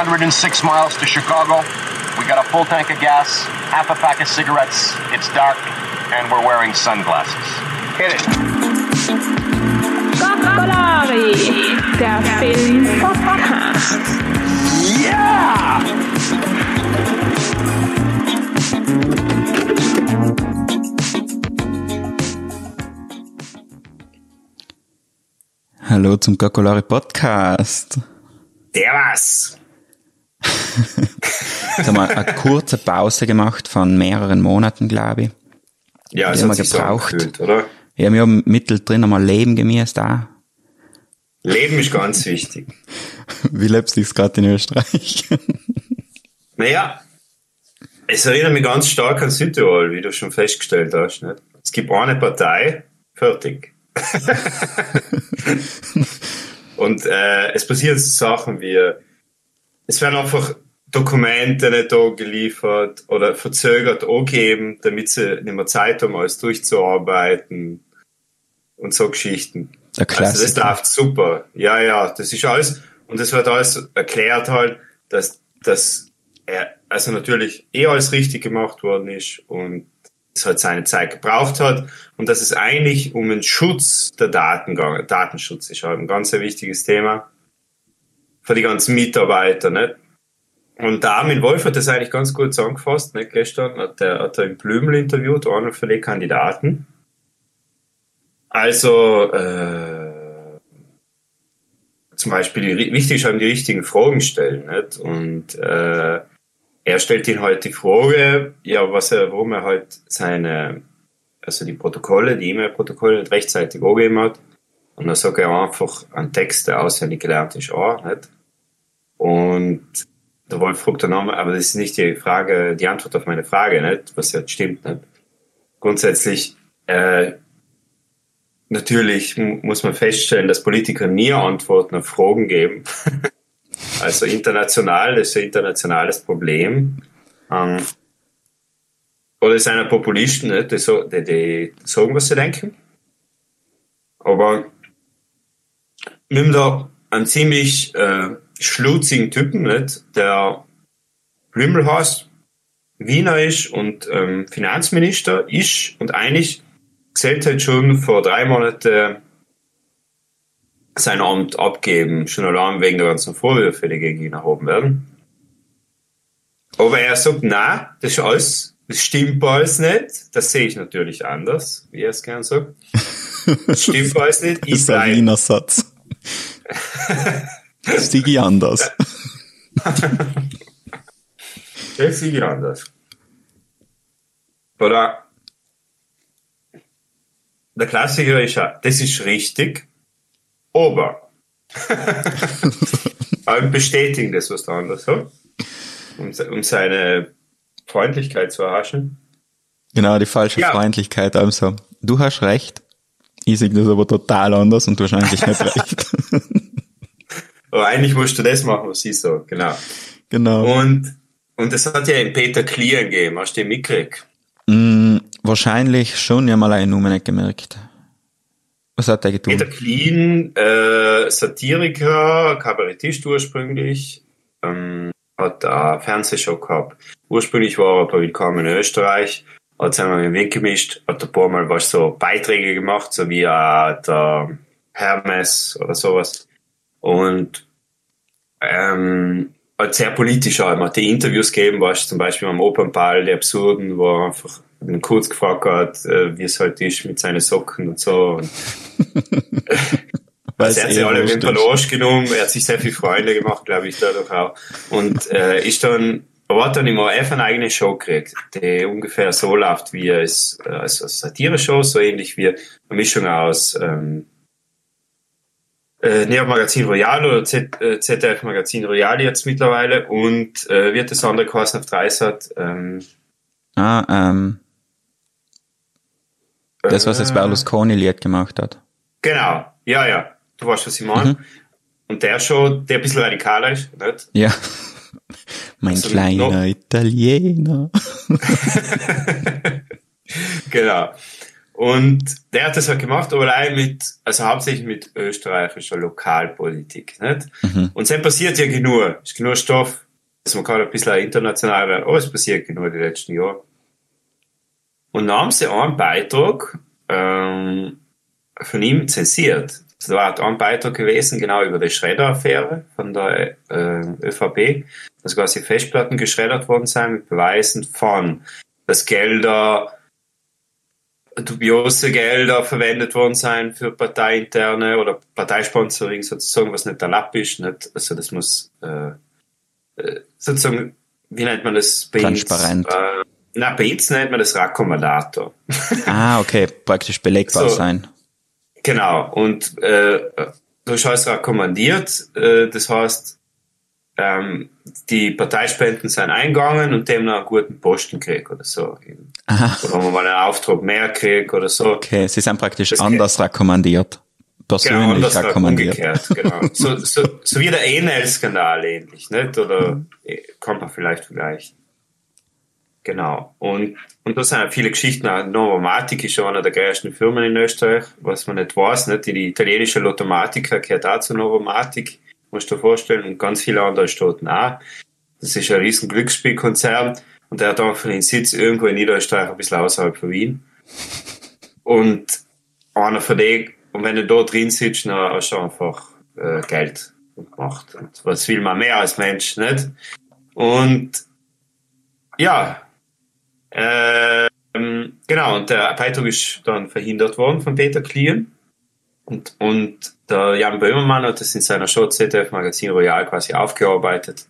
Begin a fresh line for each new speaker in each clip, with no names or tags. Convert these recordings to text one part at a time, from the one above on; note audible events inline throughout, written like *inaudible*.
106 miles to Chicago. We got a full tank of gas, half a pack of cigarettes. It's dark, and we're wearing sunglasses. Hit it.
Goccolari, der Film-Podcast.
Yeah!
Hallo zum Goccolari Podcast.
Der was?
Jetzt haben wir eine kurze Pause gemacht von mehreren Monaten, glaube ich.
Ja, es
haben wir
sich so
gebraucht.
angefühlt, oder?
Ja, wir haben mittendrin einmal Leben gemäßt da.
Leben ist ganz wichtig.
Wie lebst du gerade in Österreich?
Naja, es erinnert mich ganz stark an Südtirol, wie du schon festgestellt hast. Nicht? Es gibt eine Partei, fertig. *laughs* Und äh, es passieren so Sachen wie, es werden einfach Dokumente nicht da geliefert oder verzögert angegeben, damit sie nicht mehr Zeit haben, alles durchzuarbeiten und so Geschichten. Also das läuft super. Ja, ja, das ist alles. Und es wird alles erklärt halt, dass, dass er, also natürlich eh alles richtig gemacht worden ist und es halt seine Zeit gebraucht hat und dass es eigentlich um den Schutz der Daten gegangen, Datenschutz ist halt ein ganz ein wichtiges Thema für die ganzen Mitarbeiter, nicht? Und der Armin Wolf hat das eigentlich ganz gut zusammengefasst, nicht? Gestern hat er, hat er im Blümel interviewt, einer von den Kandidaten. Also, äh, zum Beispiel, die, wichtig ist die richtigen Fragen stellen, nicht? Und, äh, er stellt ihn halt die Frage, ja, was er, warum er halt seine, also die Protokolle, die E-Mail-Protokolle nicht rechtzeitig angegeben hat. Und dann sagt er einfach einen Text, der auswendig gelernt ist, auch, nicht? Und der Wolf nochmal, aber das ist nicht die Frage, die Antwort auf meine Frage, nicht? Was ja stimmt, nicht? Grundsätzlich, äh, natürlich mu- muss man feststellen, dass Politiker nie Antworten auf Fragen geben. *laughs* also international, das ist ein internationales Problem. Ähm, oder es sind ja Populisten, nicht? Die, so, die, die sagen, was sie denken. Aber wir haben da einen ziemlich äh, schlutzigen Typen, nicht? der Blümel heißt, Wiener ist und ähm, Finanzminister ist und eigentlich gesellt hat schon vor drei Monaten sein Amt abgeben, schon allein wegen der ganzen Vorwürfe, die gegen ihn erhoben werden. Aber er sagt, na, das ist alles, das stimmt alles nicht. Das sehe ich natürlich anders, wie er es gern sagt. *laughs* Das stimmt alles nicht.
Das
Ich
ist ein Wiener Satz. *laughs* Ich anders.
das sehe ich anders. Oder der Klassiker ist ja, das ist richtig, aber *laughs* aber bestätigen das, was der andere sagt, um, um seine Freundlichkeit zu erhaschen.
Genau, die falsche
Ja.
Freundlichkeit. Also, du hast recht. Ich sehe das aber total anders und eigentlich nicht *laughs* recht.
Aber eigentlich musst du das machen, was ich sage, genau.
genau.
Und, und das hat ja den Peter Klier gegeben, hast du den mitgekriegt?
Mm, wahrscheinlich schon, ja mal eine Nummer nicht gemerkt. Was hat er getan?
Peter Clean, äh, Satiriker, Kabarettist ursprünglich, ähm, hat eine Fernsehshow gehabt. Ursprünglich war er bei Willkommen in Österreich, hat sich einmal in den Weg gemischt, hat ein paar Mal was so Beiträge gemacht, so wie äh, der Hermes oder sowas. Und ähm, halt sehr politisch auch. Hat die Interviews gegeben, was zum Beispiel am Opernball, die Absurden, wo er einfach ihn kurz gefragt hat, äh, wie es halt ist mit seinen Socken und so. Und also er hat sich alle mit. Arsch genommen, er hat sich sehr viele Freunde gemacht, glaube ich, dadurch auch. Und äh, ist dann, aber hat dann im ORF eine eigene Show gekriegt, die ungefähr so läuft wie es, äh, also eine Satire-Show, so ähnlich wie eine Mischung aus ähm, äh, Neo Magazin Royal oder Z, äh, ZDF Magazin Royal jetzt mittlerweile und äh, wird das andere geheißen auf Dreisat. Ähm,
Ah, ähm, das, was das
äh,
Berlusconi-Lied gemacht hat.
Genau, ja, ja, du weißt, was ich meine.
Mhm.
Und der schon, der ein bisschen radikaler ist, nicht?
Ja. *laughs* Mein
Also,
kleiner Italiener. *laughs* *laughs*
genau. Und der hat das halt gemacht, aber allein mit, also hauptsächlich mit österreichischer Lokalpolitik, nicht?
Mhm.
Und es passiert ja genug. Es ist genug Stoff, dass man kann ein bisschen international werden, aber es passiert genug die letzten Jahre. Und dann haben sie einen Beitrag, ähm, von ihm zensiert. Das war ein Beitrag gewesen, genau über die Schredder-Affäre von der äh, ÖVP, dass quasi Festplatten geschreddert worden sind mit Beweisen von, dass Gelder, dubiose Gelder verwendet worden sein für parteiinterne oder Parteisponsoring sozusagen, was nicht erlaubt ist. Nicht, also das muss äh, äh, sozusagen, wie nennt man das?
Bei Transparent.
Äh, na, bei uns nennt man das Rakkommandator. *laughs*
ah, okay, praktisch belegbar
So.
sein.
Genau, und äh, du hast rekommandiert, äh, das heißt, ähm, die Parteispenden sind eingegangen und dem noch einen guten Posten krieg oder so.
Aha,
Oder wenn man mal einen Auftrag mehr krieg oder so.
okay, sie sind praktisch
Das
anders rekommandiert.
Genau,
Persönlich
anders
rekommandiert.
umgekehrt, genau. *laughs* So, so, so wie der Enel-Skandal ähnlich, nicht? Oder äh, kann man vielleicht vergleichen. Genau. Und, und da sind viele Geschichten. Novomatic ist schon einer der größten Firmen in Österreich, was man nicht weiß, nicht? Die, die italienische Lottomatica gehört auch zu Novomatic, musst du dir vorstellen, und ganz viele andere Staaten auch. Das ist ein riesen Glücksspielkonzern und der hat einfach den Sitz irgendwo in Niederösterreich, ein bisschen außerhalb von Wien. Und einer von denen, und wenn du da drin sitzt, dann hast du einfach äh, Geld gemacht. Und was will man mehr als Mensch, nicht? Und ja, ähm, genau, und der Beitrag ist dann verhindert worden von Peter Klien. Und, und der Jan Böhmermann hat das in seiner Show ZDF Magazin Royal quasi aufgearbeitet.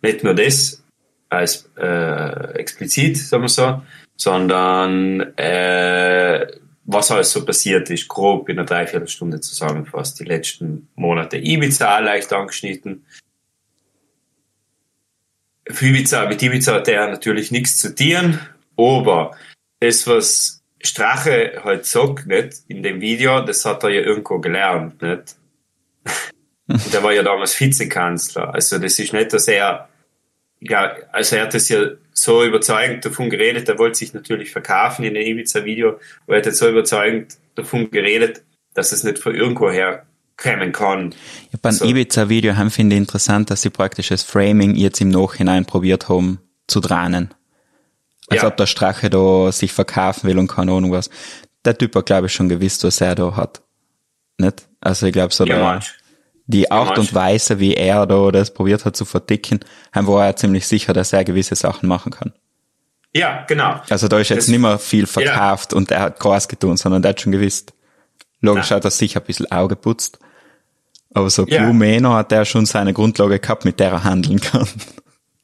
Nicht nur das als äh, explizit, sagen wir so, sondern äh, was alles so passiert ist, grob in einer Dreiviertelstunde zusammengefasst. Die letzten Monate Ibiza leicht angeschnitten. Für Ibiza, mit Ibiza hat er natürlich nichts zu tun, aber das, was Strache halt sagt, nicht, in dem Video, das hat er ja irgendwo gelernt, nicht? *laughs* Und er war ja damals Vizekanzler. Also das ist nicht, dass er, ja, also er hat das ja so überzeugend davon geredet, er wollte sich natürlich verkaufen in dem Ibiza-Video, aber er hat jetzt so überzeugend davon geredet, dass es nicht von irgendwo her kommen kann.
Ja, beim
So.
Ibiza-Video haben finde ich interessant, dass sie praktisch das Framing jetzt im Nachhinein probiert haben zu drahnen. Als
Ja.
ob der Strache da sich verkaufen will und keine Ahnung was. Der Typ hat, glaube ich, schon gewusst, was er da hat. Nicht? Also ich glaube so,
Ja, manch.
die Art und Weise, wie er da das probiert hat zu verdicken, haben war er ziemlich sicher, dass er gewisse Sachen machen kann.
Ja, genau.
Also da ist jetzt
Das-
nicht mehr viel verkauft und er hat groß getan, sondern der hat schon gewusst. Logisch
Nein.
hat er sich ein bisschen Auge putzt. Aber so
Ja.
Blue Manor hat er schon seine Grundlage gehabt, mit der er handeln kann.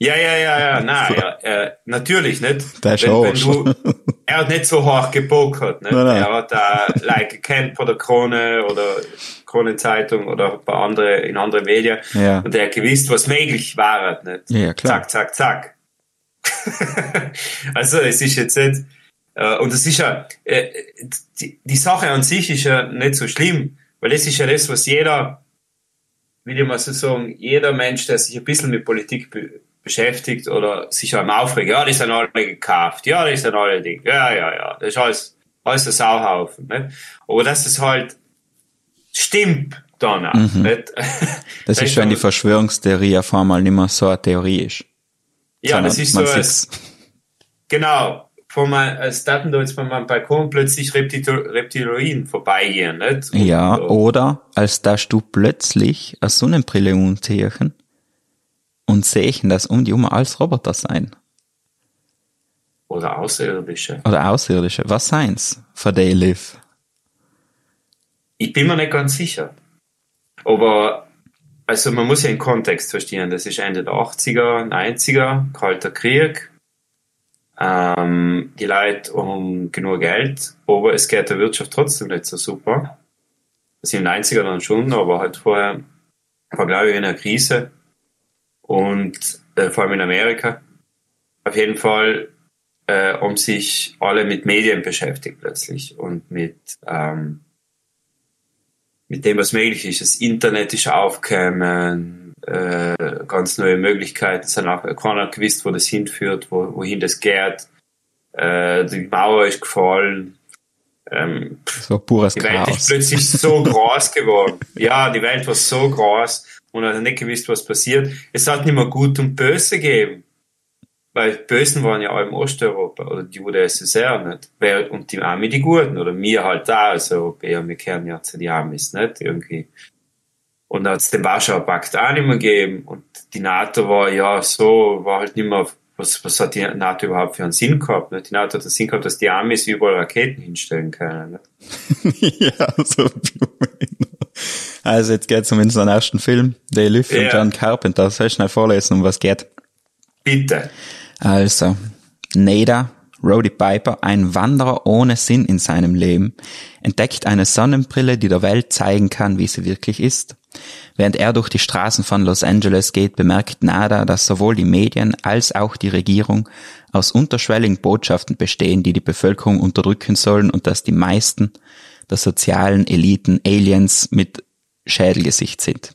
Ja, ja, ja, ja, *laughs* nein, ja, äh, natürlich nicht.
Der ist
wenn, wenn du, er hat nicht so hoch gepokert, nicht?
Nein, nein.
Er hat da, like, gekannt von der Krone oder Kronenzeitung oder ein paar andere, in andere Medien.
Ja.
Und er hat gewusst, was möglich war, nicht?
Ja, ja, klar.
Zack, zack, zack. *laughs* also, es ist jetzt nicht, äh, und es ist ja, äh, die, die Sache an sich ist ja nicht so schlimm, weil das ist ja das, was jeder, will ich mal so sagen, jeder Mensch, der sich ein bisschen mit Politik be beschäftigt oder sich am Aufregen, ja, die sind alle gekauft, ja, die sind alle Ding, ja, ja, ja, das ist alles, alles ein Sauhaufen, nicht? Aber dass es halt stimmt dann auch, nicht?
Mhm. *laughs* Das ist, wenn die Verschwörungstheorie auf einmal nicht mehr so eine Theorie ist.
ja,
sondern
das ist so, als, genau, von mein, als Daten da jetzt bei meinem Balkon plötzlich Reptilo- Reptiloiden vorbeigehen, nicht? Und,
Ja, oder als dass du plötzlich eine Sonnenbrille umziehen und sehen, dass um die um alles Roboter sein.
Oder Außerirdische.
Oder Außerirdische. Was seien's? For they live.
Ich bin mir nicht ganz sicher. Aber, also man muss ja den Kontext verstehen. Das ist Ende der 80er, 90er, Kalter Krieg. Ähm, die Leute haben genug Geld, aber es geht der Wirtschaft trotzdem nicht so super. Das in den 90er dann schon, aber halt vorher war, glaube ich, in einer Krise. Und äh, vor allem in Amerika. Auf jeden Fall äh, haben sich alle mit Medien beschäftigt plötzlich und mit ähm, mit dem, was möglich ist. Das Internet ist aufgekommen, äh, ganz neue Möglichkeiten. Es hat auch keiner gewusst, wo das hinführt, wo, wohin das geht. Äh, die Mauer ist gefallen. ähm,
So pures
die Welt ist
Chaos.
plötzlich so *laughs* groß geworden. Ja, die Welt war so groß und hat nicht gewusst, was passiert. Es hat nicht mehr Gut und Böse gegeben. Weil Bösen waren ja alle im Osteuropa oder die UdSSR nicht. Und die Army die Guten oder wir halt da als Europäer, wir kehren ja zu die Amis nicht irgendwie. Und dann hat es den Warschauer Pakt auch nicht mehr gegeben und die NATO war ja so, war halt nicht mehr, was, was hat die NATO überhaupt für einen Sinn gehabt? Nicht? Die NATO hat den Sinn gehabt, dass die Amis überall Raketen hinstellen können. Nicht? *laughs*
ja, so Also jetzt geht's um unseren ersten Film, They Live von
Ja.
John Carpenter. Soll ich schnell vorlesen, um was geht?
Bitte.
Also, Nada, Roddy Piper, ein Wanderer ohne Sinn in seinem Leben, entdeckt eine Sonnenbrille, die der Welt zeigen kann, wie sie wirklich ist. Während er durch die Straßen von Los Angeles geht, bemerkt Nada, dass sowohl die Medien als auch die Regierung aus unterschwelligen Botschaften bestehen, die die Bevölkerung unterdrücken sollen und dass die meisten der sozialen Eliten Aliens mit Schädelgesicht sind,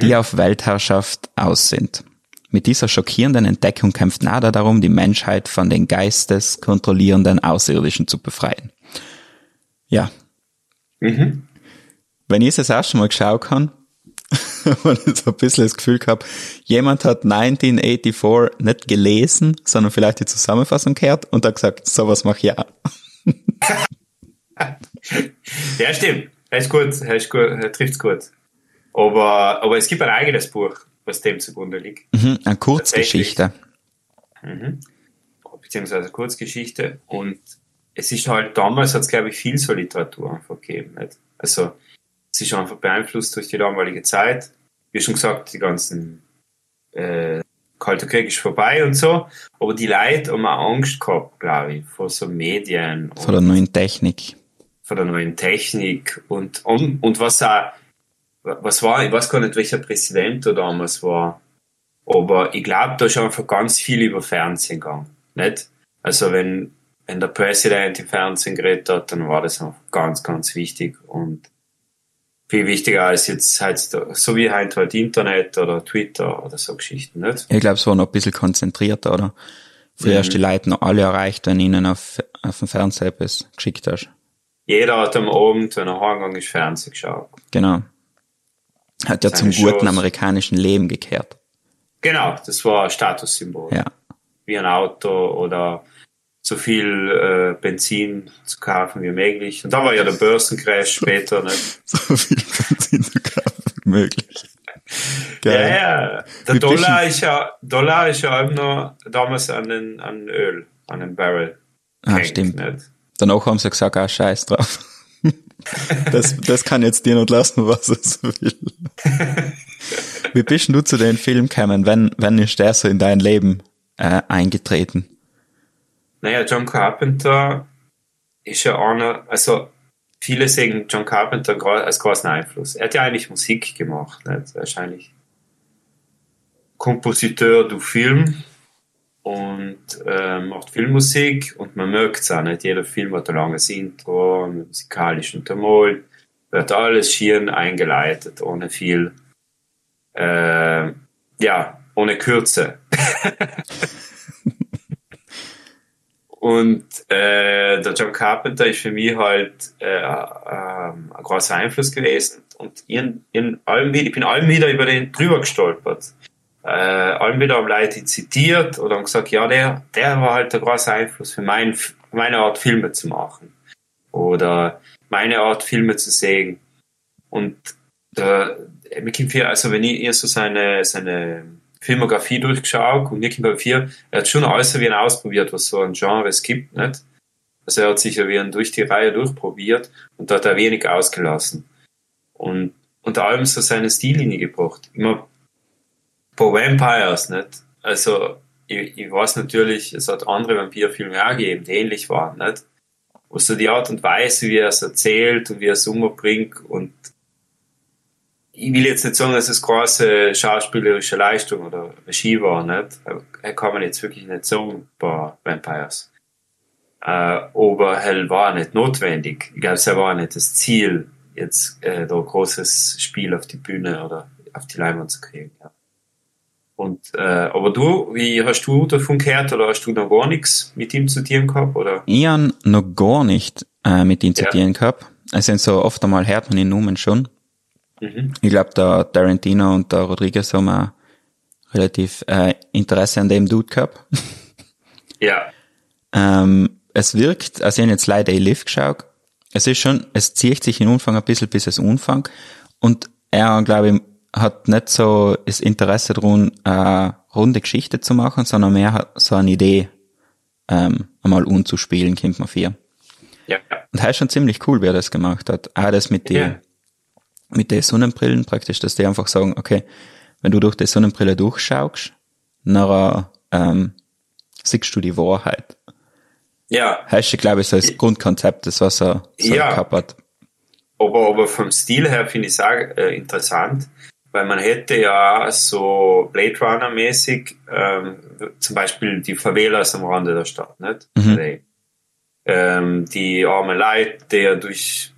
die auf Weltherrschaft aus sind. Mit dieser schockierenden Entdeckung kämpft Nada darum, die Menschheit von den geisteskontrollierenden Außerirdischen zu befreien. Ja.
Mhm.
Wenn ich es das erste Mal geschaut habe, *laughs* habe ich so ein bisschen das Gefühl gehabt, jemand hat 1984 nicht gelesen, sondern vielleicht die Zusammenfassung gehört und hat gesagt, sowas mache ich auch. *laughs*
Ja, stimmt. Er ist gut, er ist gut, trifft's gut. Aber, aber es gibt ein eigenes Buch, was dem zugrunde liegt.
Mhm, eine Kurzgeschichte.
Beziehungsweise eine Kurzgeschichte. Und es ist halt, damals hat es, glaube ich, viel so Literatur einfach gegeben. Nicht? Also, es ist einfach beeinflusst durch die damalige Zeit. Wie schon gesagt, die ganzen, äh, Kalter Krieg ist vorbei und so. Aber die Leute haben auch Angst gehabt, glaube ich, vor so Medien.
Von der neuen Technik.
von der neuen Technik und, und, und was auch, was war, ich weiß gar nicht, welcher Präsident da damals war, aber ich glaube, da ist einfach ganz viel über Fernsehen gegangen, nicht? Also wenn, wenn der Präsident im Fernsehen geredet hat, dann war das einfach ganz, ganz wichtig und viel wichtiger als jetzt halt, so wie halt, halt Internet oder Twitter oder so Geschichten, nicht?
Ich glaube, es war noch ein bisschen konzentrierter, oder? Früher hast du die Leute noch alle erreicht, wenn du ihnen auf, auf dem Fernseher etwas geschickt hast.
Jeder hat am Abend, wenn er heimgegangen ist, Fernsehen geschaut.
Genau. Hat ja
Seine
zum guten
Shows.
amerikanischen Leben gekehrt.
Genau, das war ein Statussymbol.
Ja.
wie ein Auto oder so viel äh, Benzin zu kaufen wie möglich. Und da war ja der Börsencrash später. Ne? *laughs*
So viel Benzin zu kaufen wie möglich.
Ja,
Geil.
ja. Der
Wie
Dollar ist ja, Dollar ist ja auch noch damals an den, an Öl, an den Barrel.
Ah, stimmt.
Nicht?
Danach haben sie gesagt, ah, scheiß drauf. *laughs* Das, das kann jetzt dir nicht lassen, was es will. Wie bist du zu den Film gekommen? Wenn, wenn ist der so in dein Leben äh, eingetreten?
Naja, John Carpenter ist ja einer, also viele sehen John Carpenter als großen Einfluss. Er hat ja eigentlich Musik gemacht, nicht? wahrscheinlich Kompositeur du Film und äh, macht Filmmusik und man merkt es auch nicht. Jeder Film hat ein langes Intro, einen musikalischen Untermalt, wird alles schieren eingeleitet, ohne viel, äh, ja, ohne Kürze. *laughs* Und äh, der John Carpenter ist für mich halt äh, ähm, ein großer Einfluss gewesen. Und in, in allem, ich bin allem wieder über den drüber gestolpert. Äh, allem wieder haben Leute zitiert oder haben gesagt, ja, der, der war halt der große Einfluss für mein, meine Art Filme zu machen. Oder meine Art Filme zu sehen. Und kommt viel, also wenn ich eher so seine, seine Filmografie durchgeschaut und halt viel, er hat schon alles wie ein ausprobiert, was so ein Genre es gibt, nicht? Also er hat sich ja wie ein durch die Reihe durchprobiert und da hat er wenig ausgelassen. Und unter allem so seine Stillinie gebracht. Immer pro Vampires, nicht? Also ich, ich weiß natürlich, es hat andere Vampirfilme auch gegeben, die ähnlich waren, nicht? Wo so die Art und Weise, wie er es erzählt und wie er es umbringt und ich will jetzt nicht sagen, dass es große schauspielerische Leistung oder Regie war, nicht? Er kann man jetzt wirklich nicht sagen bei Vampires. Äh, aber er war nicht notwendig. Ich glaube, es war nicht das Ziel, jetzt äh, da ein großes Spiel auf die Bühne oder auf die Leinwand zu kriegen. Ja. Und, äh, aber du, wie hast du davon gehört oder hast du noch gar nichts mit ihm zu tun gehabt? Oder?
Ich habe noch gar nicht äh, mit ihm zu
Ja.
tun gehabt. Also so oft einmal hört man ihn Namen schon.
Mhm.
Ich glaube, der Tarantino und der Rodriguez haben auch relativ äh, Interesse an dem Dude gehabt. *laughs*
Ja,
Ähm, es wirkt, also ich habe jetzt leider Live geschaut. Es ist schon, es zieht sich in Umfang ein bisschen bis es Umfang. Und er, glaube ich, hat nicht so das Interesse daran, eine runde Geschichte zu machen, sondern mehr hat so eine Idee, ähm, einmal umzuspielen, kommt man vier.
ja,
Und er ist schon ziemlich cool, wie er das gemacht hat. Auch das mit
Ja.
den, mit den Sonnenbrillen praktisch, dass die einfach sagen, okay, wenn du durch die Sonnenbrille durchschaust, nachher, ähm, siehst du die Wahrheit.
ja.
Heißt, ich glaube, so das Grundkonzept, das was er so
Ja.
hat.
Aber, aber vom Stil her finde ich es auch äh, interessant, weil man hätte ja so Blade Runner mäßig ähm, zum Beispiel die Favelas am Rande der Stadt, nicht?
Mhm.
Ähm, die arme Leute, die ja durch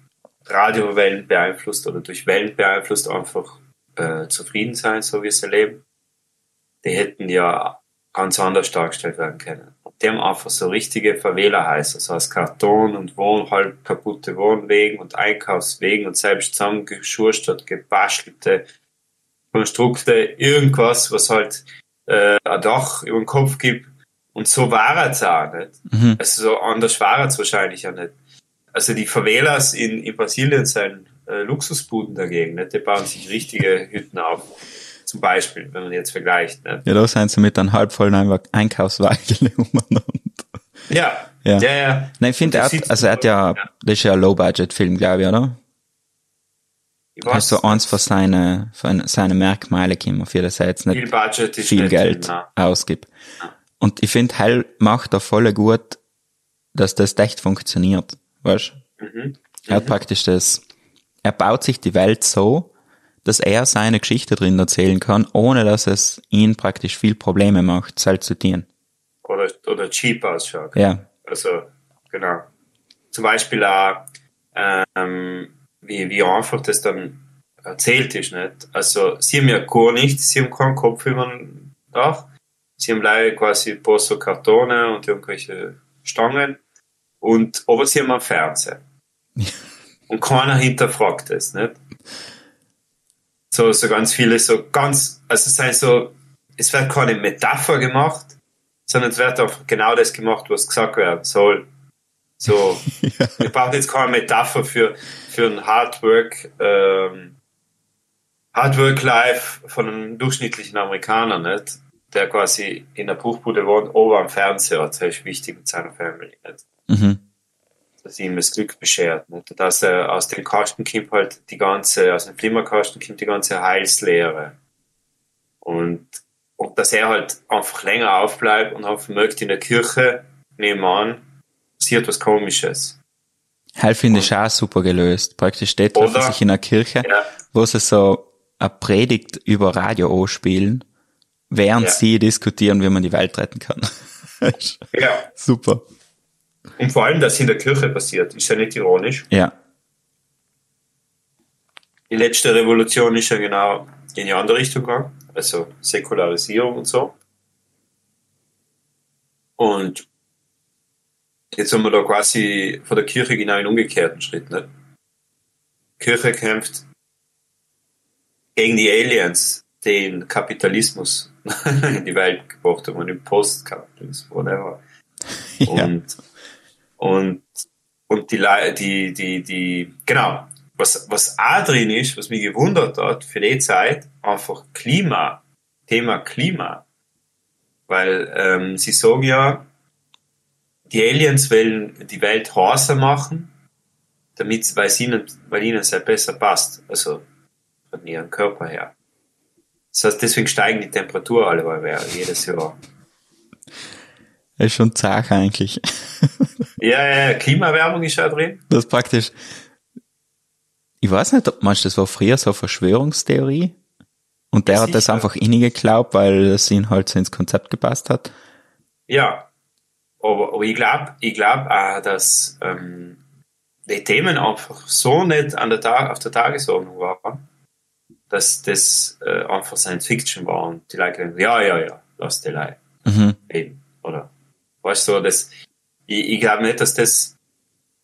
Radiowellen beeinflusst oder durch Wellen beeinflusst einfach äh, zufrieden sein, so wie sie leben. Die hätten ja ganz anders dargestellt werden können. Die haben einfach so richtige Favela-Häuser, so aus Karton und Wohn, halb kaputte Wohnwegen und Einkaufswegen und selbst zusammengeschurstert, gebastelte Konstrukte, irgendwas, was halt äh, ein Dach über den Kopf gibt. Und so war es auch nicht.
Mhm.
Also so anders war es wahrscheinlich auch nicht. Also die Favelas in, in Brasilien sind äh, Luxusbuden dagegen. Nicht? Die bauen sich richtige Hütten auf. Zum Beispiel, wenn man jetzt vergleicht. Nicht?
Ja, da sind sie mit einem halb vollen Einwa- Einkaufswagen *laughs* umeinander.
Ja,
Ja.
ja, ja.
Nein, ich finde, er
Das
hat, also er hat ja,
Ja.
das ist ja ein Low-Budget-Film, glaube ich, oder?
Ich
Das ist so eins von seinen, von seinen Merkmalen kommen, für das er jetzt nicht
viel Budget ist
viel Geld
nein.
ausgibt. Und ich finde, Hell macht da voll gut, dass das echt funktioniert. Weißt
Mhm.
Er hat praktisch das, er baut sich die Welt so, dass er seine Geschichte drin erzählen kann, ohne dass es ihn praktisch viel Probleme macht, selbst zu tun.
Oder, oder cheap ausschaut.
Ja.
Also, genau. Zum Beispiel auch, ähm, wie, wie einfach das dann erzählt ist, nicht? Also, sie haben ja gar nichts, sie haben keinen Kopf über dem Dach. Sie haben leider quasi ein paar so Kartone und irgendwelche Stangen. Und, aber sie haben einen Fernseher. *laughs* Und keiner hinterfragt das, nicht? So, so ganz viele, so ganz, also es sind so, es wird keine Metapher gemacht, sondern es wird einfach genau das gemacht, was gesagt werden soll. So, *laughs* wir brauchen jetzt keine Metapher für, für ein Hardwork, ähm, Hardwork Life von einem durchschnittlichen Amerikaner, nicht? Der quasi in der Bruchbude wohnt, ober am Fernseher, das ist wichtig mit seiner Family, nicht?
Mhm.
dass ihm das Glück beschert. Nicht? Dass er aus dem Kasten kommt halt die ganze, aus dem Flimmerkasten kommt die ganze Heilslehre. Und, und dass er halt einfach länger aufbleibt und einfach mögt in der Kirche nebenan passiert was Komisches.
Hell finde ich auch super gelöst. Praktisch dort treffen sich in einer Kirche,
Ja.
wo sie so eine Predigt über Radio anspielen, während
Ja.
sie diskutieren, wie man die Welt retten kann. *laughs*
Ja.
super.
Und vor allem, dass in der Kirche passiert, ist ja nicht ironisch.
Ja.
Die letzte Revolution ist ja genau in die andere Richtung gegangen, also Säkularisierung und so. Und jetzt haben wir da quasi von der Kirche genau einen umgekehrten Schritt. Nicht? Die Kirche kämpft gegen die Aliens, den Kapitalismus in *laughs* die Welt gebracht haben und den Postkapitalismus, whatever. *laughs*
ja.
Und, und, und die, die, die, die, genau. Was, was auch drin ist, was mich gewundert hat für die Zeit, einfach Klima, Thema Klima. Weil ähm, sie sagen ja, die Aliens wollen die Welt heißer machen, damit, weil, ihnen, weil ihnen es halt besser passt, also von ihrem Körper her. Das heißt, deswegen steigen die Temperatur alle mal jedes Jahr.
Das ist schon zart eigentlich. *laughs*
Ja, ja, ja, Klimaerwärmung ist ja drin.
Das ist praktisch, ich weiß nicht, ob manchmal das war früher so eine Verschwörungstheorie. Und der
Ja,
hat das einfach innig geglaubt, weil es ihn halt so ins Konzept gepasst hat.
Ja, aber, aber ich glaube ich glaub auch, dass ähm, die Themen einfach so nicht an der Tag, auf der Tagesordnung waren, dass das äh, einfach Science Fiction war und die Leute denken, ja, ja, ja, lass die Leute.
Mhm.
Eben, oder? Weißt du, das, ich, ich glaube nicht, dass das,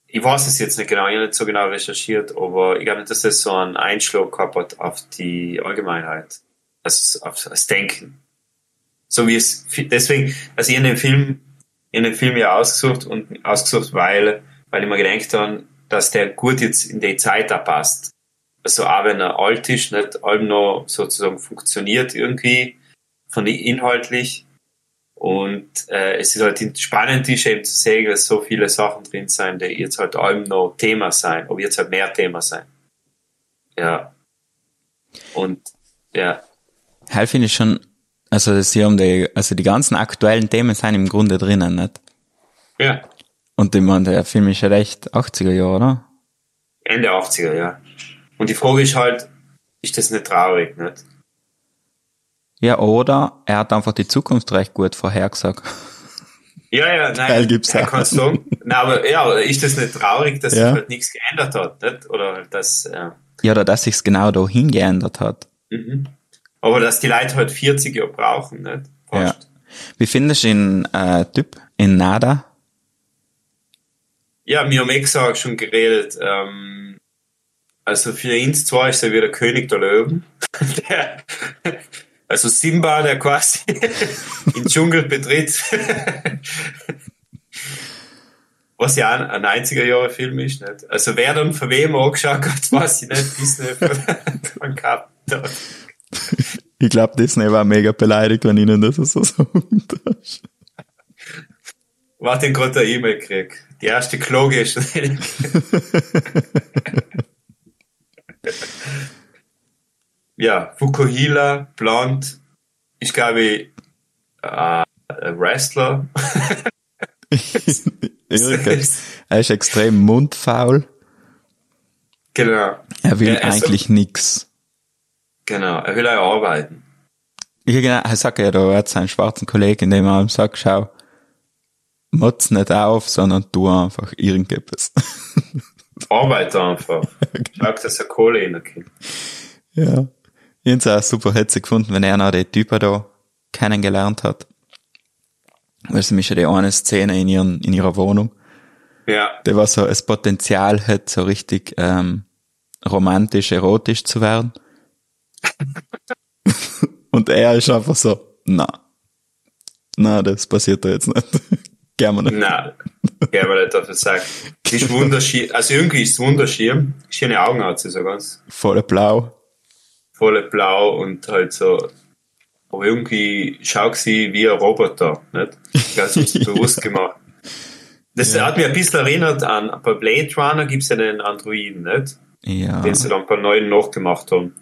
ich weiß es jetzt nicht genau, ich habe nicht so genau recherchiert, aber ich glaube nicht, dass das so einen Einschlag gehabt hat auf die Allgemeinheit, also auf das Denken. So wie es, deswegen, also ich habe den Film, habe den Film ja ausgesucht und ausgesucht, weil, weil ich mir gedacht habe, dass der gut jetzt in die Zeit da passt. Also auch wenn er alt ist, nicht allem noch sozusagen funktioniert irgendwie, von inhaltlich, und äh, es ist halt spannend, ist eben zu sehen, dass so viele Sachen drin sind, die jetzt halt allem noch Thema sein, aber jetzt halt mehr Thema sein. Ja. Und ja.
Hell finde ich schon, also das hier um die, also die ganzen aktuellen Themen sind im Grunde drinnen, nicht?
Ja.
Und ich meine, der Film ist ja echt 80er Jahre, oder?
Ende 80er, ja. Und die Frage ist halt, ist das nicht traurig, nicht?
Ja, oder er hat einfach die Zukunft recht gut vorhergesagt.
Ja, ja, nein.
Geil gibt's
er
auch.
kann sagen. Nein, aber ja, ist das nicht traurig, dass
Ja.
sich halt nichts geändert hat, nicht? Oder halt das, äh,
Ja, oder dass sich's genau dahin geändert hat.
mhm. Aber dass die Leute halt 40 Jahre brauchen, nicht?
Ja.
Fast.
Wie findest du ihn, äh, Typ, in Nada?
Ja, wir haben eh gesagt, schon geredet, ähm, also für ihn zwar ist er wieder König der Löwen. *laughs* der, also Simba, der quasi *laughs* den Dschungel betritt. *laughs* Was ja ein, ein 90er Jahre Film ist, nicht? Also wer dann von wem angeschaut hat, weiß ich nicht, Disney von gehabt hat.
Ich glaube, Disney war mega beleidigt, wenn ihnen das so sagen darfst.
Warte, ich gerade eine E-Mail krieg. Die erste Kloge ist schon *laughs* Ja, Fukuhila, blond, ich glaube, äh, ein Wrestler. *laughs* *laughs*
Er ist extrem mundfaul.
genau.
Er will
Ja, also-
eigentlich nix.
Genau, er will auch arbeiten.
Ja, genau, er sagt ja da, er hat seinen schwarzen Kollegen, indem er ihm sagt, schau, motz nicht auf, sondern tu einfach irgendetwas.
Arbeit einfach. *laughs* Schau, dass er Kohle reinkommt.
ja. Ich hab's auch super hetzig gefunden, wenn er noch die Typen da kennengelernt hat. Weil sie mich ja die eine Szene in, ihren, in ihrer Wohnung,
Ja,
der war so, das Potenzial hat, so richtig ähm, romantisch, erotisch zu werden. *laughs* Und er ist einfach so, na, na, das passiert da jetzt nicht. *laughs* Gern wir nicht.
nein, nicht dafür sagen. Die ist wunderschön, also irgendwie ist es wunderschön. Schöne Augen hat sie so ganz.
Voll blau.
volle Blau und halt so, aber irgendwie schaut sie wie ein Roboter, nicht? Ich glaube, *laughs* ist bewusst gemacht. Das hat mich ein bisschen erinnert an, bei Blade Runner gibt's ja den Androiden, nicht?
Ja.
Den sie dann ein paar neuen nachgemacht haben.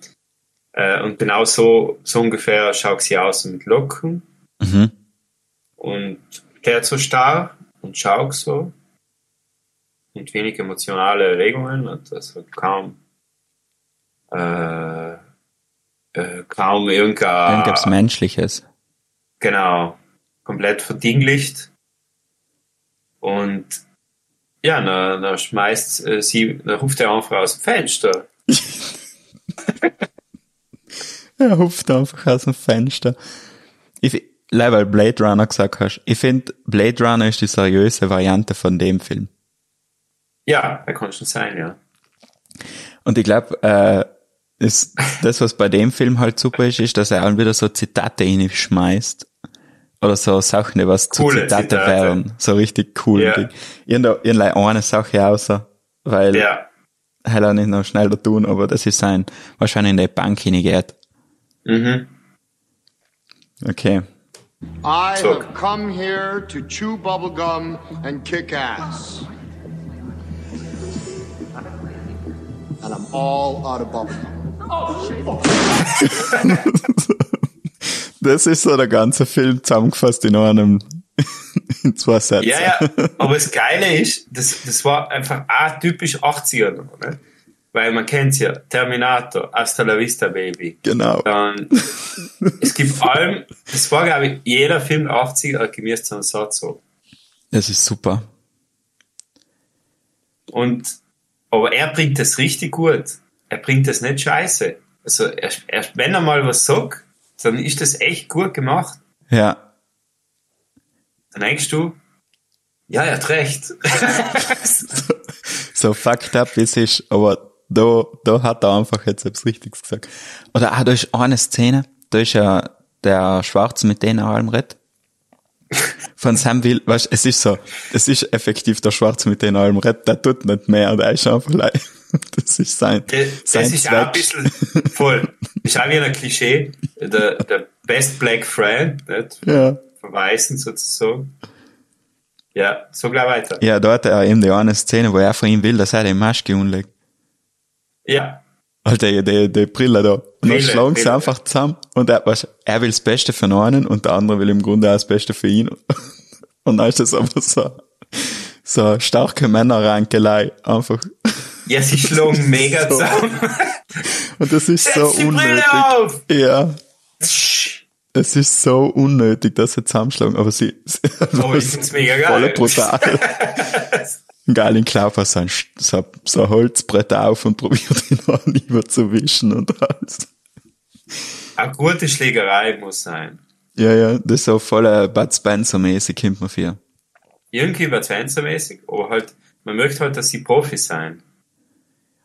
Äh, und genau so, so ungefähr schaut sie aus mit Locken
Mhm.
und fährt so starr und schaut so und wenig emotionale Erregungen und also kaum äh, äh, kaum irgendein
Irgendwas Menschliches.
genau komplett verdinglicht und ja, dann, dann schmeißt äh, sie, dann ruft er einfach aus dem Fenster. *laughs*
Er hupft einfach aus dem Fenster. Ich, leider weil Blade Runner gesagt hast, ich finde, Blade Runner ist die seriöse Variante von dem Film.
Ja, er kann schon sein, ja.
Und ich glaube, äh, ist das, was bei dem Film halt super ist, ist, dass er auch wieder so Zitate schmeißt. Oder so Sachen, die was zu Zitate,
Zitate.
wären. So richtig cool. Da hab leider eine Sache außer, weil
Ja.
er auch nicht noch schneller tun, aber das ist sein, wahrscheinlich in die Bank hingeht.
Mhm.
Okay.
I
So-
have come here to chew bubblegum and kick ass. And I'm all out of bubblegum.
Das ist so der ganze Film zusammengefasst in einem, in zwei Sätzen.
Ja, ja, aber das Geile ist, das, das war einfach auch typisch 80er noch, ne? Weil man kennt's ja, Terminator, Hasta la Vista Baby.
Genau.
Dann, *laughs* es gibt allem, das war glaube ich, jeder Film der 80er gemäß so einen Satz so.
Das ist super.
Und, aber er bringt das richtig gut. Er bringt das nicht scheiße. Also erst, erst wenn er mal was sagt, dann ist das echt gut gemacht.
Ja.
Dann denkst du, ja, er hat recht. *laughs* *laughs*
So fucked up wie es ist, aber da, da hat er einfach jetzt etwas Richtiges gesagt. Oder auch, da ist eine Szene, da ist ja der Schwarze mit denen allem redet. Von Sam Will, weißt, es ist so, es ist effektiv der Schwarze mit denen allem redet, der tut nicht mehr, der ist einfach leid. *laughs* Das ist sein,
Das,
sein
das ist auch ein bisschen voll. Das ist auch wie ein Klischee. Der, der Best Black Friend, nicht?
Ja.
Verweisen sozusagen. Ja, so gleich weiter.
Ja, da hat er eben die eine Szene, wo er von ihm will, dass er die Maske umlegt.
Ja,
Alter, die, die, die Brille da. Und dann schlagen sie einfach zusammen. Und er, weißt, er will das Beste für einen und der andere will im Grunde auch das Beste für ihn. *laughs* Und dann ist das einfach so, so starke Männerrankelei. Einfach.
ja, sie schlagen *laughs* mega
So.
zusammen.
Und das ist so
Setz Brille
unnötig.
auf!
Ja. Es ist so unnötig, dass sie zusammenschlagen, aber sie, sie
Oh, ich *laughs* find's mega
voll
geil.
brutal. Geil, in Klaufer so ein, so, so Holzbrett auf und probiert ihn *laughs* an überzuwischen und alles.
Eine gute Schlägerei muss sein.
Ja, ja, das ist so voll Bud Spencer-mäßig, kommt man für.
Irgendwie Bud Spencer-mäßig, aber halt, man möchte halt, dass sie Profis sein.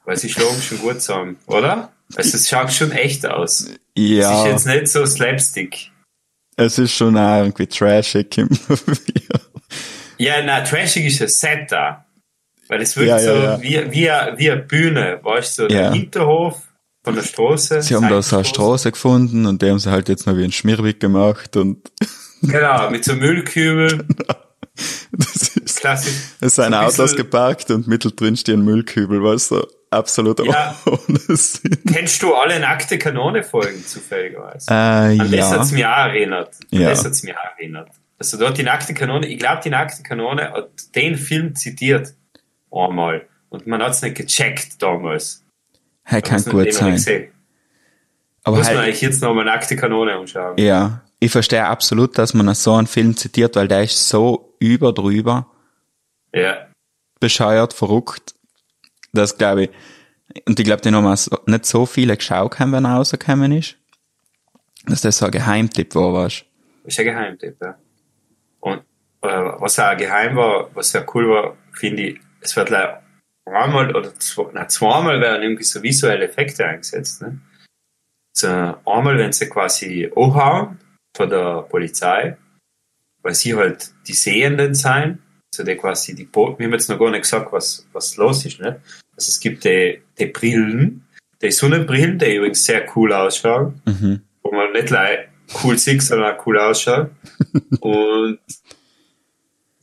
Weil sie schlagen schon gut zusammen, oder? Also es schaut schon echt aus. Es
Ja,
ist jetzt nicht so Slapstick.
es ist schon auch irgendwie trashig.
Ja, na, trashig ist ein Set da. Weil es wirkt
Ja, ja,
so
ja.
Wie, wie, eine- wie eine Bühne, weißt du, so
Ja.
der Hinterhof von der Straße.
Sie haben da so eine. Straße gefunden und die haben sie halt jetzt noch wie ein Schmierweg gemacht und *laughs*
Genau, mit so Müllkübel,
das ist,
klassisch.
es sind Autos geparkt und mittendrin steht ein Müllkübel, weißt du, absolut
Ja.
ohne *laughs* Sinn.
Kennst du alle nackte Kanone-Folgen zufälligerweise?
Äh,
An das
ja.
hat's mich auch erinnert. An
Ja.
das hat's mich auch erinnert. Also dort die nackte Kanone, ich glaube, die nackte Kanone hat den Film zitiert. Einmal. Und man hat's nicht gecheckt damals.
Hey, kann gut sein. Aber
Muss man
halt,
eigentlich jetzt nochmal nackte Kanone anschauen.
ja, ich verstehe absolut, dass man so einen Film zitiert, weil der ist so über drüber,
Ja.
bescheuert, verrückt. Das glaube ich. Und ich glaube, den haben so, nicht so viele geschaut haben, wenn er rausgekommen ist. Dass das so ein Geheimtipp war, weißt
Ist ein Geheimtipp, ja. Und äh, was auch geheim war, was sehr cool war, finde ich, es wird leider einmal oder zwei, na, zweimal werden irgendwie so visuelle Effekte eingesetzt. Ne? So, einmal, wenn sie quasi anhauen von der Polizei, weil sie halt die Sehenden sein, also die quasi die, Bo- wir haben jetzt noch gar nicht gesagt, was, was los ist, ne? Also es gibt die, die Brillen, die Sonnenbrillen, die übrigens sehr cool ausschauen,
Mhm.
wo man nicht like cool sieht, sondern auch cool ausschaut. *laughs* und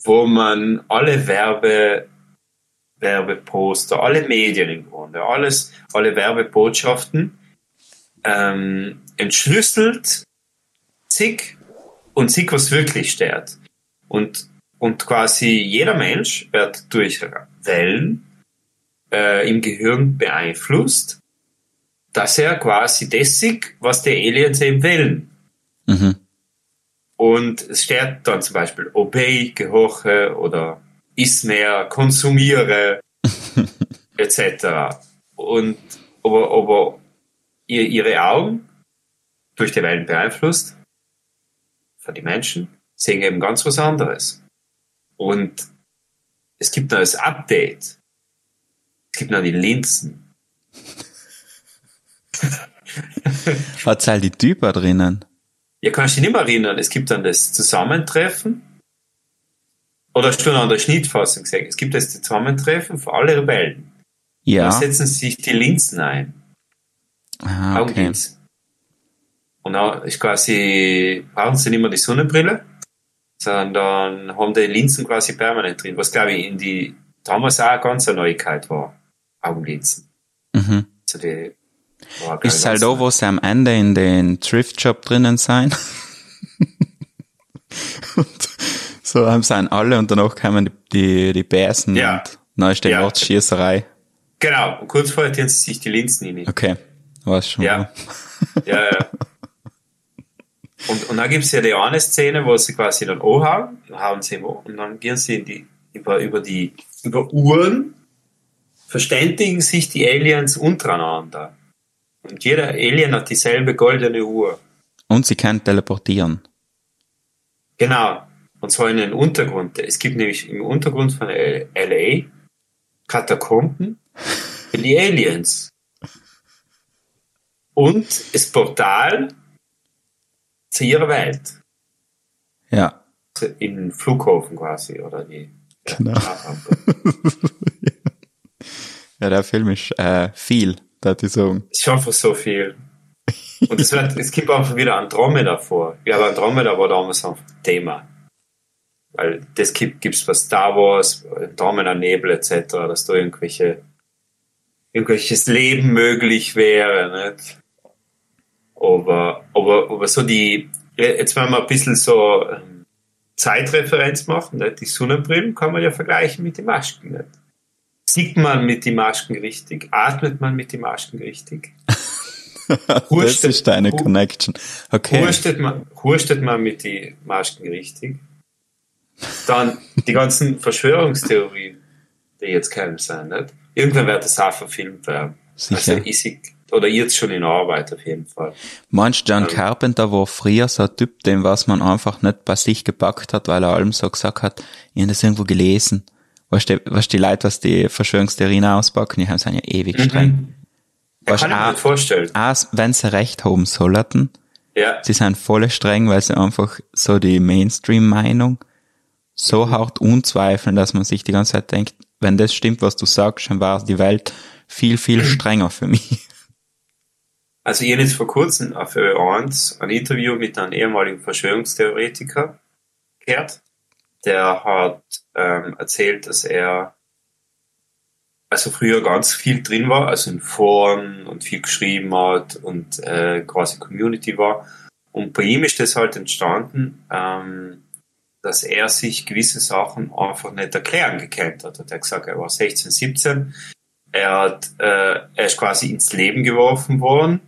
wo man alle Werbe, Werbeposter, alle Medien im Grunde, alles, alle Werbebotschaften ähm, entschlüsselt, zig und zig, was wirklich steht. Und, und quasi jeder Mensch wird durch Wellen äh, im Gehirn beeinflusst, dass er quasi dessig, was die Aliens eben wollen.
Mhm.
Und es steht dann zum Beispiel obey, gehorche oder iss mehr, konsumiere, *laughs* etc. Und aber, aber ihr, ihre Augen, durch die Wellen beeinflusst, für die Menschen, sehen eben ganz was anderes. Und es gibt noch das Update. Es gibt noch die Linsen. *laughs*
Hat halt die Typen drinnen.
Ja, kannst du dich nicht mehr erinnern. Es gibt dann das Zusammentreffen. Oder noch an der Schnittfassung gesehen? Es gibt das Zusammentreffen für alle Rebellen. Da
Ja.
setzen sich die Linsen ein.
Ah, okay.
Und dann ist quasi, brauchen sie nicht mehr die Sonnenbrille, sondern haben die Linsen quasi permanent drin, was glaube ich in die, damals auch eine ganz eine Neuigkeit war. Augenlinsen.
Mhm.
Also die, war,
Ist halt da, wo sie am Ende in den Thrift-Shop drinnen sein? und *laughs* so haben sie einen alle und danach kamen die, die, die Bärsen
Ja.
und die
Ja.
Wortschießerei.
Genau, und kurz vorher tun sie sich die Linsen rein.
Okay. Weiß schon.
Ja. Ja, ja. Und, und dann gibt's ja die eine Szene, wo sie quasi dann anhauen, hauen sie an und dann gehen sie in die, über, über die, über Uhren, verständigen sich die Aliens untereinander. Und jeder Alien hat dieselbe goldene Uhr.
Und sie kann teleportieren.
Genau. Und zwar in den Untergrund. Es gibt nämlich im Untergrund von LA Katakomben für die Aliens. Und das Portal zu ihrer Welt.
Ja.
Im Flughafen quasi, oder die.
Genau. *laughs* Ja, der Film ist äh, viel, ich sagen.
Es ist einfach so viel. Und es, wird, es gibt einfach wieder Andromeda vor. Ja, aber Andromeda war damals einfach Thema. Weil das gibt es bei Star Wars, Andromeda Nebel etc., dass da irgendwelche irgendwelches Leben möglich wäre. Nicht? Aber, aber, aber so die, jetzt wenn wir ein bisschen so ähm, Zeitreferenz machen, nicht? die Sonnenbrillen kann man ja vergleichen mit den Masken. Nicht? Sieht man mit den Masken richtig? Atmet man mit den Masken richtig? *laughs*
das ist deine Connection. Okay.
Hurstet man, hurstet man mit den Masken richtig? Dann die ganzen Verschwörungstheorien, die jetzt keinem sein, nicht? Irgendwann wird das auch verfilmt werden.
Sicher.
Also ist ich, oder jetzt schon in Arbeit auf jeden Fall.
Meinst du, John
Ähm.
Carpenter war früher so ein Typ, dem was man einfach nicht bei sich gepackt hat, weil er allem so gesagt hat, ich habe das irgendwo gelesen. Weißt du, weißt die Leute, was die Verschwörungstheorien auspacken, die haben sind ja ewig streng.
Ja,
Weißt
kann ich mir
auch,
vorstellen.
auch wenn sie recht haben sollten,
Ja,
sie sind voll streng, weil sie einfach so die Mainstream-Meinung so hart unzweifeln, dass man sich die ganze Zeit denkt, wenn das stimmt, was du sagst, dann war die Welt viel, viel *clears throat* strenger für mich.
also ich habe jetzt vor kurzem auf Ö1 ein Interview mit einem ehemaligen Verschwörungstheoretiker gehört. Der hat ähm, erzählt, dass er also früher ganz viel drin war, also in Foren und viel geschrieben hat und äh, quasi Community war. Und bei ihm ist das halt entstanden, ähm, dass er sich gewisse Sachen einfach nicht erklären gekannt hat. Er hat gesagt, er war 16, 17, er hat, äh, er ist quasi ins Leben geworfen worden.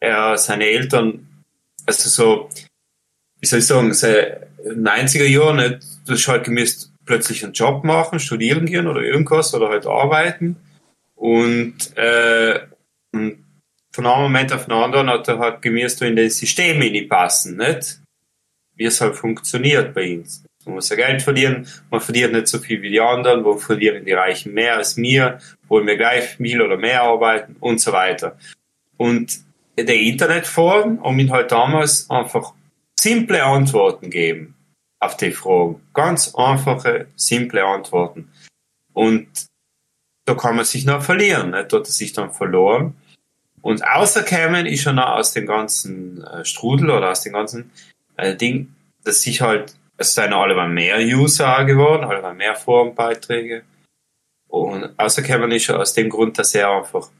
Er, seine Eltern, also so, wie soll ich sagen, seine 90er Jahre, nicht, du hast halt gemisst plötzlich einen Job machen, studieren gehen oder irgendwas oder halt arbeiten. Und, äh, und von einem Moment auf den anderen hat er halt gemisst in das System passen, nicht? Wie es halt funktioniert bei ihm. Man muss ja Geld verdienen, man verdient nicht so viel wie die anderen, wo verdienen die Reichen mehr als mir, wollen wir gleich viel oder mehr arbeiten und so weiter. Und der Internetforen haben ihn halt damals einfach simple Antworten geben auf die Fragen. Ganz einfache, simple Antworten. Und da kann man sich noch verlieren. Nicht? Da hat er sich dann verloren. Und außerkämen ist er noch aus dem ganzen äh, Strudel oder aus dem ganzen äh, Ding, dass sich halt, es sind alle mehr User geworden, alle mehr Forenbeiträge. Und außerkämen ist aus dem Grund, dass er einfach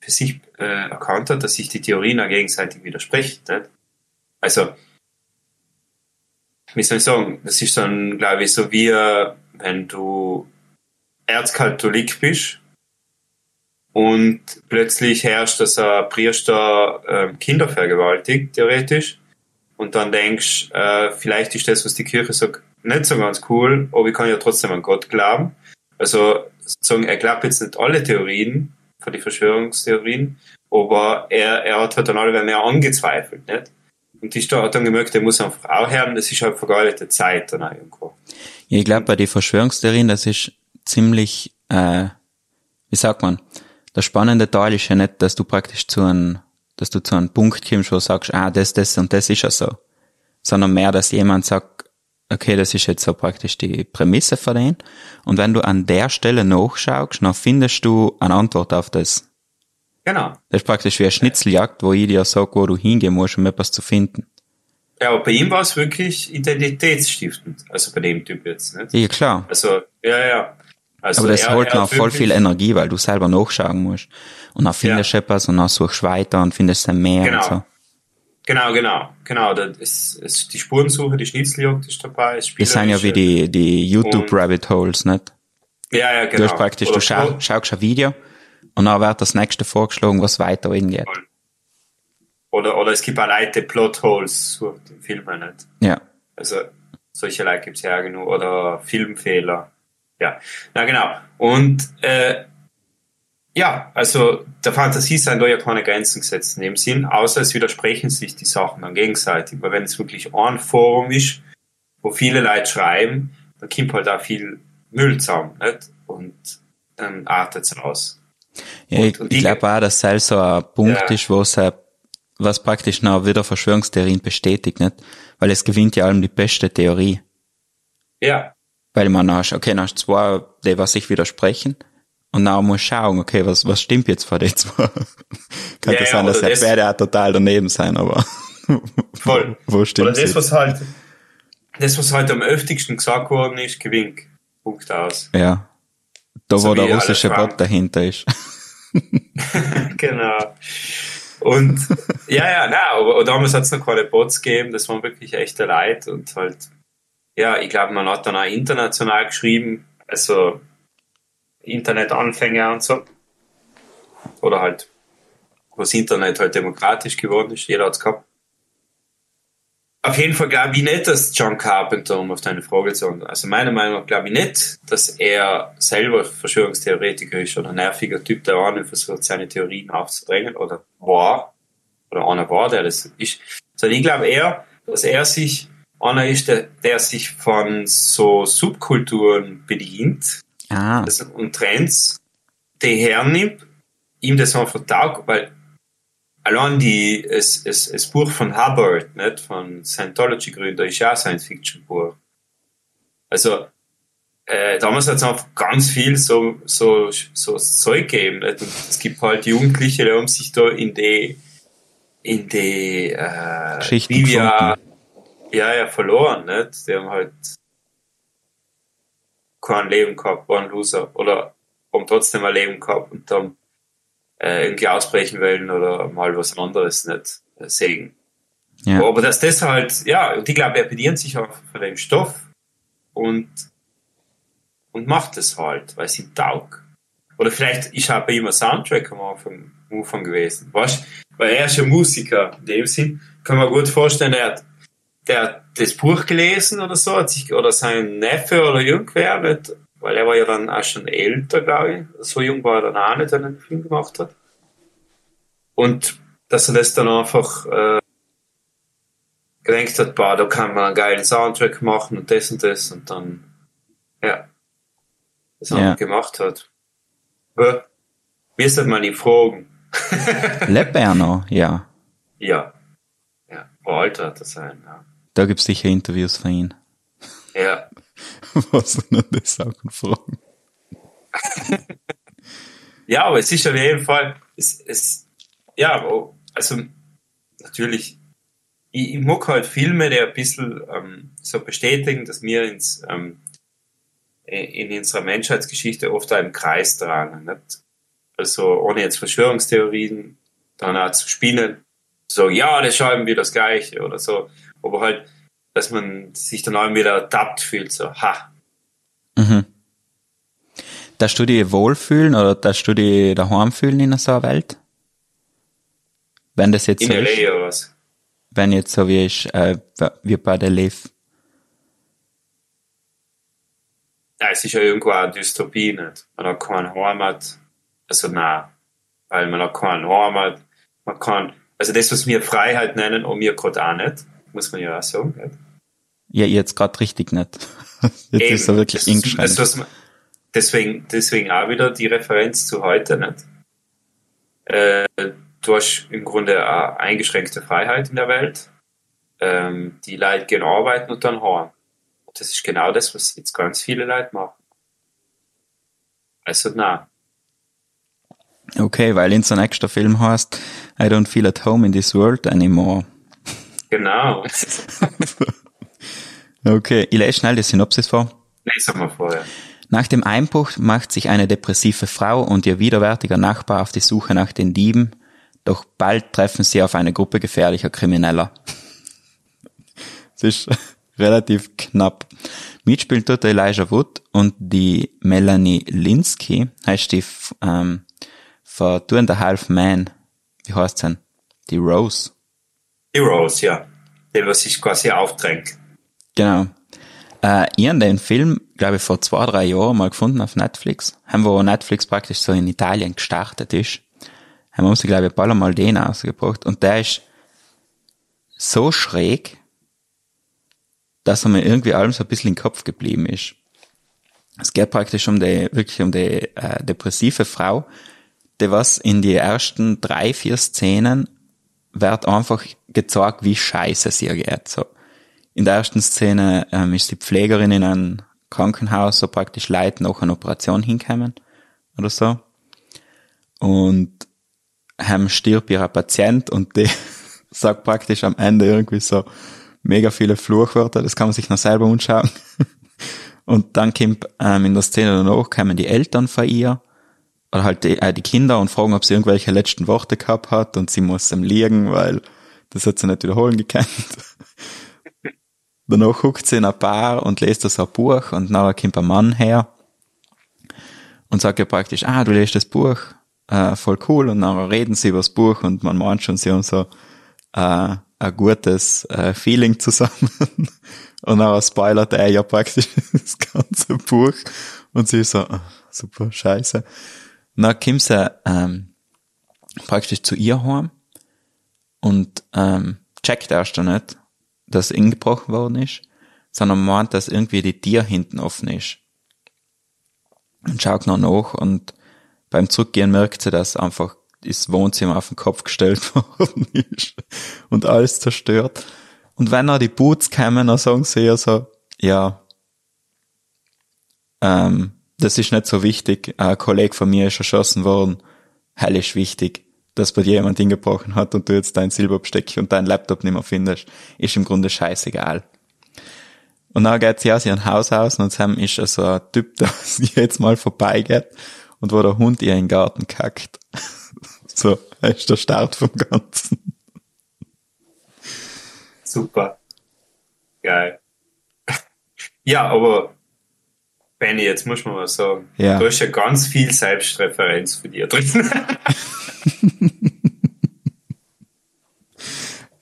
für sich äh, erkannt hat, dass sich die Theorien auch gegenseitig widersprechen. Nicht? Also, wie soll ich sagen, das ist dann, glaube ich, so wie, äh, wenn du Erzkatholik bist und plötzlich herrscht, dass ein Priester äh, Kinder vergewaltigt, theoretisch, und dann denkst, äh, vielleicht ist das, was die Kirche sagt, nicht so ganz cool, aber ich kann ja trotzdem an Gott glauben. Also, sozusagen, er glaubt jetzt nicht alle Theorien, von den Verschwörungstheorien, aber er, er hat halt dann alle mehr angezweifelt, nicht? Und die Stadt hat dann gemerkt, er muss einfach auch hören, das ist halt vergeudete Zeit dann auch irgendwo.
Ich glaube, bei den Verschwörungstheorien, das ist ziemlich, äh, wie sagt man, der spannende Teil ist ja nicht, dass du praktisch zu einem, dass du zu einem Punkt kommst, wo du sagst, ah, das, das und das ist ja so. Sondern mehr, dass jemand sagt, okay, das ist jetzt so praktisch die Prämisse von denen. Und wenn du an der Stelle nachschaust, dann findest du eine Antwort auf das.
Genau.
Das ist praktisch wie eine Schnitzeljagd, wo ich dir sage, wo du hingehen musst, um etwas zu finden.
Ja, aber bei ihm war es wirklich identitätsstiftend, also bei dem Typ jetzt, nicht?
Ja, klar.
Also, ja, ja. Also
Aber das
er-
holt
er
noch voll viel Energie, weil du selber nachschauen musst. Und dann findest du etwas und dann suchst du weiter und findest dann mehr
Genau.
und so.
Genau, genau, genau. Das ist, ist die Spurensuche, die Schnitzeljagd ist dabei. Das
Das sind ja wie die, die YouTube Rabbit Holes, nicht?
Ja, ja, genau.
Du hast praktisch, du
Oder-
schau, schaust ein Video und dann wird das nächste vorgeschlagen, was weiter hingeht.
Oder, oder es gibt auch Leute, die Plotholes sucht in Filmen nicht.
Ja.
Also solche Leute gibt's ja auch genug. Oder Filmfehler. Ja, na genau. Und äh, ja, also der Fantasie sind da ja keine Grenzen gesetzt in dem Sinn, außer es widersprechen sich die Sachen dann gegenseitig. Weil wenn es wirklich ein Forum ist, wo viele Leute schreiben, dann kommt halt auch viel Müll zusammen, nicht? Und dann artet es aus.
Ja, ich,
und
ich glaube auch, dass es so ein Punkt
Ja.
ist, wo es was praktisch noch wieder Verschwörungstheorien bestätigt, nicht? Weil es gewinnt ja allem die beste Theorie.
Ja,
Weil man hast, okay, du zwei, die was sich widersprechen. Und dann muss schauen, okay, was, was stimmt jetzt vor den zwei? *laughs* Könnte
Ja,
sein, dass jetzt
das-
beide auch total daneben sein, aber *laughs*
voll.
wo stimmt
Oder das, was halt, das, was halt am öftigsten gesagt worden ist, gewinnt. Punkt aus.
Ja. Da,
So
wo der russische. Bot dahinter ist. *laughs*
genau. Und ja, ja, na, aber aber damals hat es noch keine Bots gegeben, das waren wirklich echte Leute und halt, ja, ich glaube, man hat dann auch international geschrieben, also Internetanfänger und so. Oder halt, wo das Internet halt demokratisch geworden ist, jeder hat's gehabt. Auf jeden Fall glaube ich nicht, dass John Carpenter, um auf deine Frage zu antworten, also meiner Meinung nach glaube ich nicht, dass er selber Verschwörungstheoretiker ist oder ein nerviger Typ, der auch nicht versucht, seine Theorien aufzudrängen oder war, oder einer war, der das ist. Sondern ich glaube eher, dass er sich einer ist, der, der sich von so Subkulturen bedient
Ah,
das, und Trends, die hernimmt, ihm das einfach taugt, weil allein die, es, es, das Buch von Hubbard, nicht, von Scientology-Gründer, ist ja ein Science-Fiction-Buch. Also, äh, damals hat es einfach ganz viel so, so, so Zeug gegeben, nicht? Und es gibt halt Jugendliche, die haben sich da in die, in die, äh, Trivia, ja, ja, verloren, nicht? Die haben halt kein Leben gehabt, waren Loser oder haben trotzdem ein Leben gehabt und dann äh, irgendwie ausbrechen wollen oder mal was anderes nicht äh, sehen.
ja.
Aber dass das halt, ja, und ich glaube, er bedient sich auch von dem Stoff und, und macht das halt, weil es ihm taugt. Oder vielleicht ist auch bei ihm ein Soundtrack am Anfang, am Anfang gewesen. Weißt Weil er ist ja Musiker in dem Sinn. Kann man gut vorstellen, er hat, der hat das Buch gelesen oder so, hat sich, oder sein Neffe oder irgendwer, nicht, weil er war ja dann auch schon älter, glaube ich. So jung war er dann auch nicht, wenn er den Film gemacht hat. Und dass er das dann einfach äh, gedacht hat, boah, da kann man einen geilen Soundtrack machen und das und das und dann, ja, das
Ja.
einfach gemacht hat. Ja. Mir sollte man ihn fragen.
Lebt er noch? Ja. *laughs*
Ja. Ja, wo alt hat er sein, ja.
Da gibt's sicher Interviews von ihm.
Ja, *laughs*
Was er noch das Sachen fragen.
ja aber es ist auf jeden Fall, es, es, ja, also, natürlich, ich, ich mag halt Filme, die ein bisschen ähm, so bestätigen, dass wir ins, ähm, in unserer Menschheitsgeschichte oft auch im Kreis tragen. Nicht? Also ohne jetzt Verschwörungstheorien dann auch zu spielen, so, ja, das schreiben wir das Gleiche oder so, aber halt, dass man sich dann auch wieder ertappt fühlt, so, ha,
Mhm. Darfst du dich wohlfühlen oder darfst du dich daheim fühlen in so einer Welt? Wenn das jetzt
in
so ist,
L.A. oder was.
wenn jetzt so wie ist, äh, wie bei der Liv.
Ja, es ist ja irgendwo eine Dystopie, nicht? Man hat keine Heimat. Also, nein. Weil man hat keine Heimat. Man kann, also das, was wir Freiheit nennen, und wir gerade auch nicht. Muss man ja auch sagen, nicht?
Ja, jetzt gerade richtig nicht. *laughs* Jetzt
Eben.
ist er wirklich
das, das, was man, deswegen, deswegen auch wieder die Referenz zu heute, nicht? Äh, du hast im Grunde eine eingeschränkte Freiheit in der Welt. Ähm, die Leute gehen arbeiten und dann heim. Und das ist genau das, was jetzt ganz viele Leute machen. Also, na,
Okay, weil in so nächster Film heißt I don't feel at home in this world anymore.
Genau. *laughs*
Okay, ich lese schnell die Synopsis vor.
Lesen wir vorher.
Nach dem Einbruch macht sich eine depressive Frau und ihr widerwärtiger Nachbar auf die Suche nach den Dieben, doch bald treffen sie auf eine Gruppe gefährlicher Krimineller. *laughs* Es ist *laughs* relativ knapp. Mitspielt dort der Elijah Wood und die Melanie Linsky, heißt die ähm, für Two and a Half Man. Wie heißt denn? Die Rose.
Rose, ja. Die, was sich quasi aufdrängt.
Genau. Äh, ich habe den Film, glaube ich, vor zwei, drei Jahren mal gefunden auf Netflix. Haben wo Netflix praktisch so in Italien gestartet ist. Haben wir uns, glaube ich, ein paar Mal den ausgebracht. Und der ist so schräg, dass er mir irgendwie allem so ein bisschen im Kopf geblieben ist. Es geht praktisch um die, wirklich um die äh, depressive Frau, die was in die ersten drei, vier Szenen wird einfach gezeigt, wie scheiße es ihr geht. So. In der ersten Szene ähm, ist die Pflegerin in einem Krankenhaus, so praktisch Leid nach einer Operation hinkommen oder so. Und haben stirbt ihrer Patient und die *laughs* sagt praktisch am Ende irgendwie so mega viele Fluchwörter, das kann man sich noch selber anschauen. *laughs* Und dann kommt ähm, in der Szene danach kommen die Eltern von ihr oder halt die, äh, die Kinder und fragen, ob sie irgendwelche letzten Worte gehabt hat und sie muss ihm liegen, weil das hat sie nicht wiederholen gekannt. *laughs* danach guckt sie in ein Bar und liest das ein Buch und nachher kommt ein Mann her und sagt ihr praktisch, ah, du liest das Buch, äh, voll cool und nachher reden sie über das Buch und man meint schon, sie haben so äh, ein gutes äh, Feeling zusammen. *laughs* und dann spoilert er ja praktisch *laughs* das ganze Buch. Und sie ist so, oh, super, scheiße. Dann kommt sie ähm, praktisch zu ihr heim und ähm, checkt erst noch nicht, dass ingebrochen worden ist, sondern meint, dass irgendwie die Tür hinten offen ist. Und schaut noch nach und beim Zurückgehen merkt sie, dass einfach das Wohnzimmer auf den Kopf gestellt *laughs* worden ist und alles zerstört. Und wenn er die Boots kämen, dann sagen sie ja so, ja, ähm, das ist nicht so wichtig. Ein Kollege von mir ist erschossen worden. Hellisch wichtig, dass bei dir jemand hingebrochen hat und du jetzt dein Silberbesteck und dein Laptop nicht mehr findest, ist im Grunde scheißegal. Und dann geht sie aus ihrem Haus aus und Sam ist also ein Typ, *laughs* der jetzt mal vorbeigeht und wo der Hund ihr in den Garten kackt. *laughs* So, das ist der Start vom Ganzen.
Super. Geil. *laughs* Ja, aber Benny, jetzt muss man mal sagen,
Ja.
du hast ja ganz viel Selbstreferenz für dir drin. *laughs*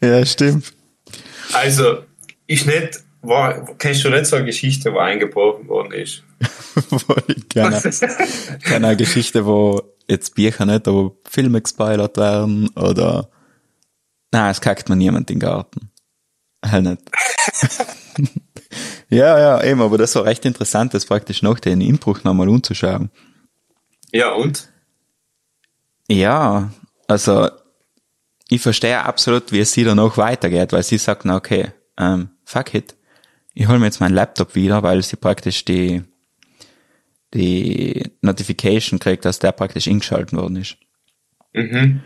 Ja, stimmt.
Also, ich nicht, war, kennst du nicht so eine Geschichte, wo eingebrochen worden ist?
Gerne. *laughs* Keine Geschichte, wo jetzt Bücher nicht, aber Filme gespoilert werden oder Nein, es kackt mir niemand in den Garten. Halt nicht. *laughs* ja, ja, eben, aber das war recht interessant, das praktisch nach den Inbruch nochmal umzuschauen.
Ja, und?
Ja, also ich verstehe absolut, wie es sie danach weitergeht, weil sie sagt, na okay, ähm, fuck it, ich hol mir jetzt meinen Laptop wieder, weil sie praktisch die die Notification kriegt, dass der praktisch eingeschalten worden ist.
Mhm.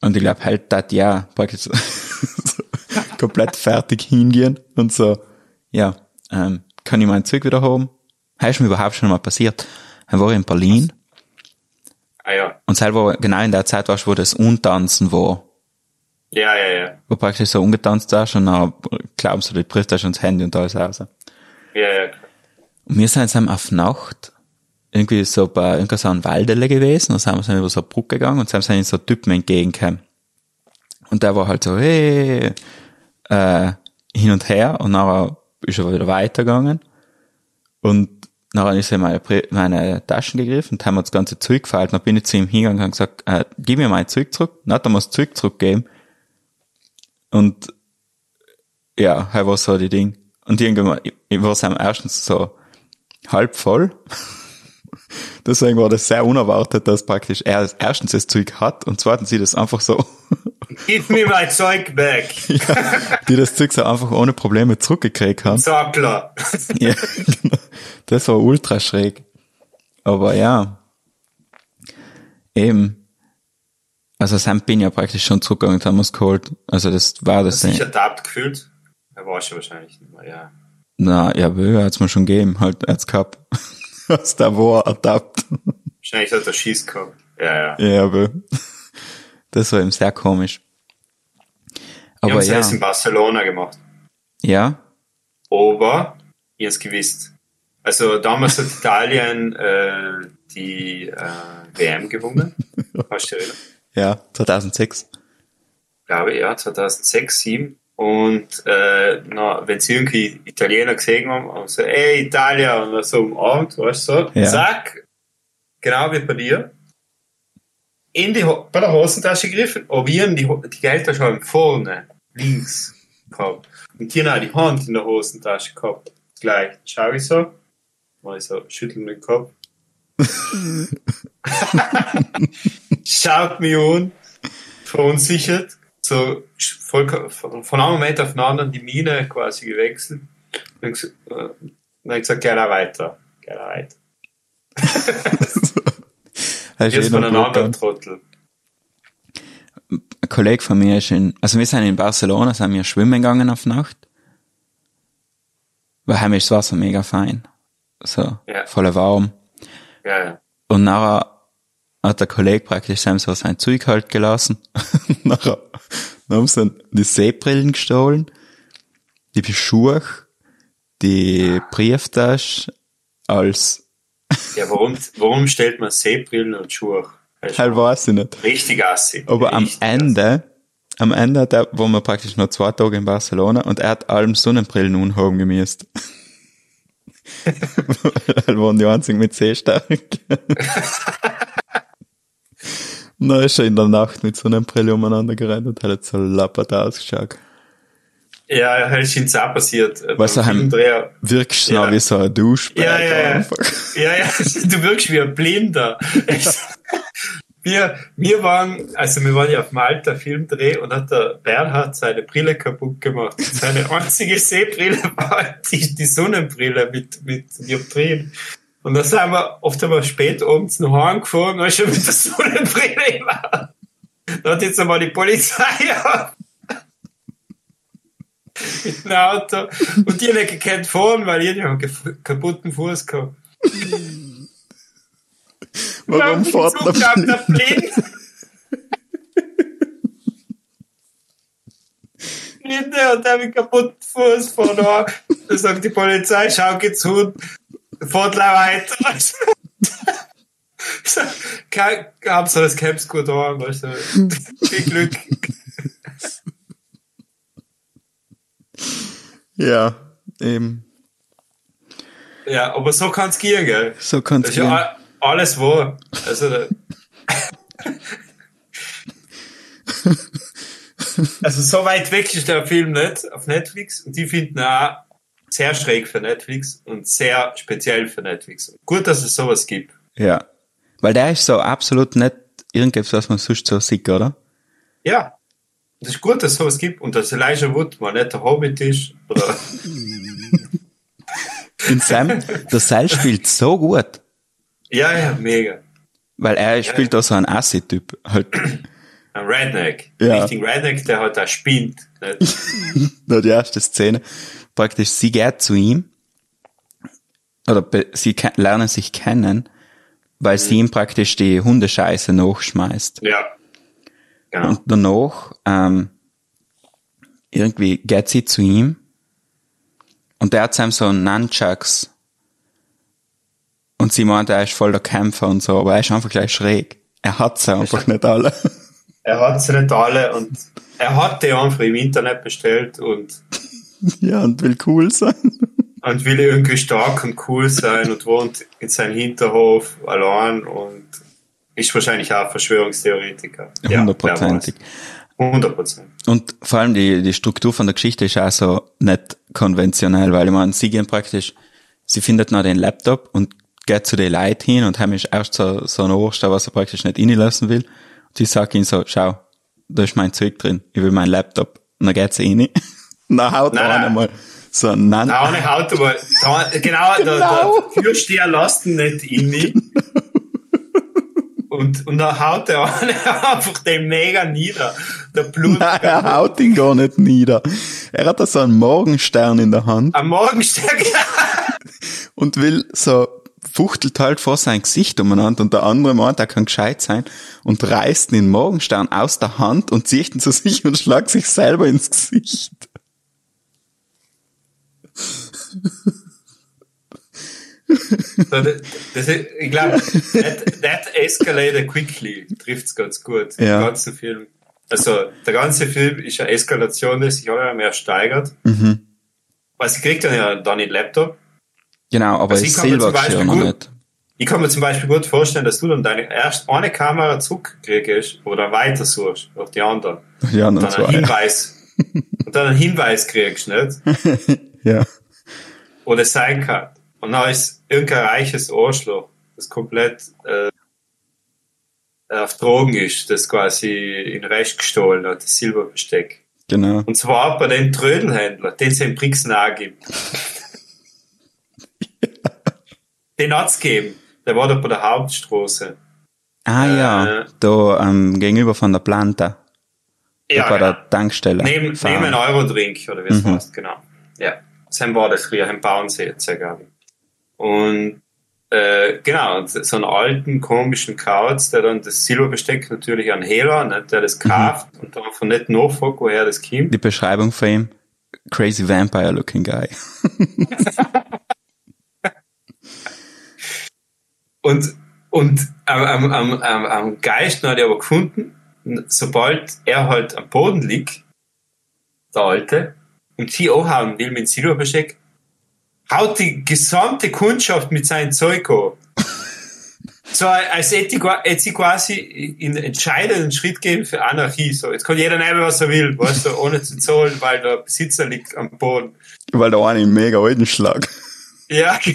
Und ich glaube halt, dat ja praktisch *laughs* so *laughs* komplett fertig hingehen und so, ja, ähm, kann ich mein Zeug wieder haben? Das ist mir überhaupt schon mal passiert. Dann war ich in Berlin
Ah ja.
und selber genau in der Zeit warst, wo das Untanzen war.
Ja, ja, ja.
wo praktisch so ungetanzt hast und dann glaubst du, du brichst schon das Handy und alles raus.
Ja, ja.
Und wir sind jetzt auf Nacht irgendwie so bei irgendeiner so Waldele gewesen und sind wir über so eine Brücke gegangen und sind so Typen entgegengekommen. Und der war halt so, hey, äh, hin und her und nachher ist er wieder weitergegangen und nachher ist er in meine, meine Taschen gegriffen und haben mir das ganze Zeug gefallen. Dann bin ich zu ihm hingegangen und gesagt, äh, gib mir mein Zeug zurück. Dann hat er mir das Zeug zurückgegeben. Und ja, er war so die Ding. Und irgendwann, war am erstens so halb voll. Deswegen war das sehr unerwartet, dass praktisch er erstens das Zeug hat und zweitens sie das einfach so,
Gib mir mein Zeug back. *laughs*
die das Zeug so einfach ohne Probleme zurückgekriegt haben.
Sackler. *laughs*
Ja, genau. Das war ultra schräg. Aber ja, eben. Also Sam bin ja praktisch schon zurückgegangen haben wir's geholt. Also das war das.
Hast du dich gefühlt? Er war schon wahrscheinlich nicht mehr, ja.
Na, ja, Böhe hat's mir schon gegeben, halt, er hat's gehabt. *laughs* Aus der war ertappt.
Wahrscheinlich hat er Schieß gehabt. Ja, ja.
Ja, aber das war eben sehr komisch.
Wir
Aber
haben
ja,
es in Barcelona gemacht.
ja,
Aber, ihr habt's gewusst. Also damals hat Italien *laughs* äh, die äh, WM gewonnen. Hast du
ja, 2006.
glaube ja, 2006, 2007. Und äh, na, wenn sie irgendwie Italiener gesehen haben, haben sie, ey, Italia, und dann so umarmt, weißt du, so,
Ja.
zack, genau wie bei dir, in die, Ho- bei der Hosentasche gegriffen, aber wir haben die, Ho- die Geldtasche haben vorne, links gehabt. Und die haben auch die Hand in der Hosentasche gehabt. Gleich, schau ich so, mal so, schütteln den Kopf. *laughs* *laughs* Schaut mich an, verunsichert, so voll, von einem Moment auf den anderen die Miene quasi gewechselt. Und ges- äh, dann hab ich gesagt, da weiter, da weiter. *laughs* Jetzt
eh
von einem anderen. Trottel.
Ein Kollege von mir ist in, also wir sind in Barcelona, sind wir schwimmen gegangen auf Nacht. Weil heim ist das Wasser mega fein. So,
Ja.
voll warm.
Ja, ja.
Und nachher hat der Kollege praktisch sein so sein Zeug halt gelassen. nachher *laughs* dann haben sie dann die Seebrillen gestohlen, die Schuhe, die Brieftasche, als, *laughs*
Ja, warum, warum stellt man Seebrillen und Schuhe?
Halt weiß ich nicht.
Richtig assi.
Aber am
Richtig
Ende, am Ende hat er, wo wir praktisch noch zwei Tage in Barcelona und er hat allem Sonnenbrillen unhaben gemisst. *laughs* Weil waren die einzigen mit Sehstärke. Na, ist er in der Nacht mit Sonnenbrille umeinander gerannt und hat so lappert ausgeschaut.
Ja, ist uns auch passiert. äh,
Was er heim-. Wirkst du
Ja.
wie so ein Duschbär.
Ja, ja, ja. *laughs* Ja, ja, du wirkst wie ein Blinder. *laughs* Wir, wir waren, also wir waren ja auf Malta Filmdreh und hat der Bernhard seine Brille kaputt gemacht. Seine einzige Sehbrille *laughs* war die, die Sonnenbrille mit, mit Dioptrien. Und da sind wir oft einmal spät abends noch heimgefahren, weil schon mit der Sonnenbrille *laughs* war. Da hat jetzt einmal die Polizei auf. *laughs* mit dem Auto. Und die haben nicht gekannt fahren, weil die haben *laughs* einen kaputten Fuß gehabt.
Warum fährt
der blind? Blinde und der mit kaputten Fuß vorne. Da sagt die Polizei, schau geht's zu, gleich weiter. Ich kein- Hauptsache das Caps gut an, weißt du. Viel Glück.
Ja, eben.
Ja, aber so kann's gehen, gell?
So
ist ja
gehen.
a- alles wahr. Also, *laughs* also so weit weg ist der Film nicht auf Netflix und die finden auch sehr schräg für Netflix und sehr speziell für Netflix. Gut, dass es sowas gibt.
Ja. Weil der ist so absolut nicht irgendetwas, was man sonst so sieht, oder?
Ja. Das ist gut, dass es sowas gibt und dass Elijah Wood mal nicht der Hobbit ist. Oder *laughs*
In Sam, der Seil spielt so gut.
ja, ja, mega.
Weil er spielt da so einen Assi-Typ. Halt,
Ein Redneck.
Ja.
Richtig Redneck, der halt auch spinnt. Nicht? *laughs*
nur die erste Szene. Praktisch, sie geht zu ihm. Oder sie lernen sich kennen, weil sie ihm praktisch die Hundescheiße nachschmeißt.
Ja. Genau.
Und danach, ähm, irgendwie geht sie zu ihm und der hat ihm so Nunchucks und sie meint, er ist voll der Kämpfer und so, aber er ist einfach gleich schräg. Er hat sie einfach nicht alle.
Er hat sie nicht alle und er hat die einfach im Internet bestellt und, *laughs*
ja, und will cool sein. *laughs*
und will irgendwie stark und cool sein und wohnt in seinem Hinterhof allein und ist wahrscheinlich auch Verschwörungstheoretiker.
Hundertprozentig.
Hundert Prozent.
Und vor allem die, die Struktur von der Geschichte ist auch so nicht konventionell, weil ich meine, sie gehen praktisch, sie findet noch den Laptop und geht zu den Leuten hin und haben erst so, so ein Ohrstein, was er praktisch nicht reinlassen will. Und sie sagt ihnen so, schau, da ist mein Zeug drin, ich will meinen Laptop. Und dann geht sie rein. Dann haut
Nein, nein.
einmal so ein Nan
Da eine Haut, aber da, genau, der, der Türsteher lässt ihn nicht in Und, und dann haut der eine *laughs* einfach den mega nieder. Der Blut
Nein, er haut ihn gar nicht nieder. Er hat da so einen Morgenstern in der Hand
am Morgenstern. *laughs*
und will so, fuchtelt halt vor sein Gesicht umeinander und der andere meint, er kann gescheit sein und reißt den Morgenstern aus der Hand und zieht ihn zu sich und schlagt sich selber ins Gesicht.
So, das, ist, ich glaube, that, that escalated quickly trifft's ganz gut.
Ja.
Den ganzen Film. Also der ganze Film ist eine Eskalation, die sich immer mehr steigert.
Mhm.
Weil sie kriegt dann ja dann den Laptop.
Genau, aber
Also
ist
ich kann mir zum Beispiel gut-
nicht.
Ich kann mir zum Beispiel gut vorstellen, dass du dann deine erst eine Kamera zurückkriegst oder weiter suchst auf die anderen.
Ja,
Und
noch
dann einen
zwei.
Hinweis, *laughs* und dann einen Hinweis kriegst, nicht? *laughs*
Ja.
Das sein kann. Und dann ist irgendein reiches Arschloch, das komplett äh, auf Drogen ist, das quasi in Recht gestohlen hat, das Silberbesteck.
Genau.
Und zwar bei den Trödelhändler, den es in Brixen auch gibt. *laughs* Den hat's gegeben. Der war da bei der Hauptstraße.
Ah ja,
Äh.
da ähm, gegenüber von der Planta.
Ja,
bei
genau.
der Tankstelle.
Neben, neben Eurodrink, oder wie es
Mhm.
heißt, genau. Ja. Sam war das früher, ein glaube ich. Und, äh, genau, und so einen alten, komischen Kauz, der dann das Silberbesteck natürlich an Hehler, nicht, der
Mhm.
das kauft und dann von nicht nachfragt, woher das kommt.
Die Beschreibung von ihm, crazy vampire looking guy. *laughs*
Und, und am, am, am, am, geilsten hat er aber gefunden, sobald er halt am Boden liegt, der Alte, und sie anhauen will mit dem Silberbesteck, haut die gesamte Kundschaft mit seinem Zeug an. *laughs* So, als hätte ich, quasi einen entscheidenden Schritt geben für Anarchie. So, jetzt kann jeder nehmen, was er will, weißt du, ohne zu zahlen, weil der Besitzer liegt am Boden.
Weil da eine einen mega alten Schlag.
Ja, *laughs*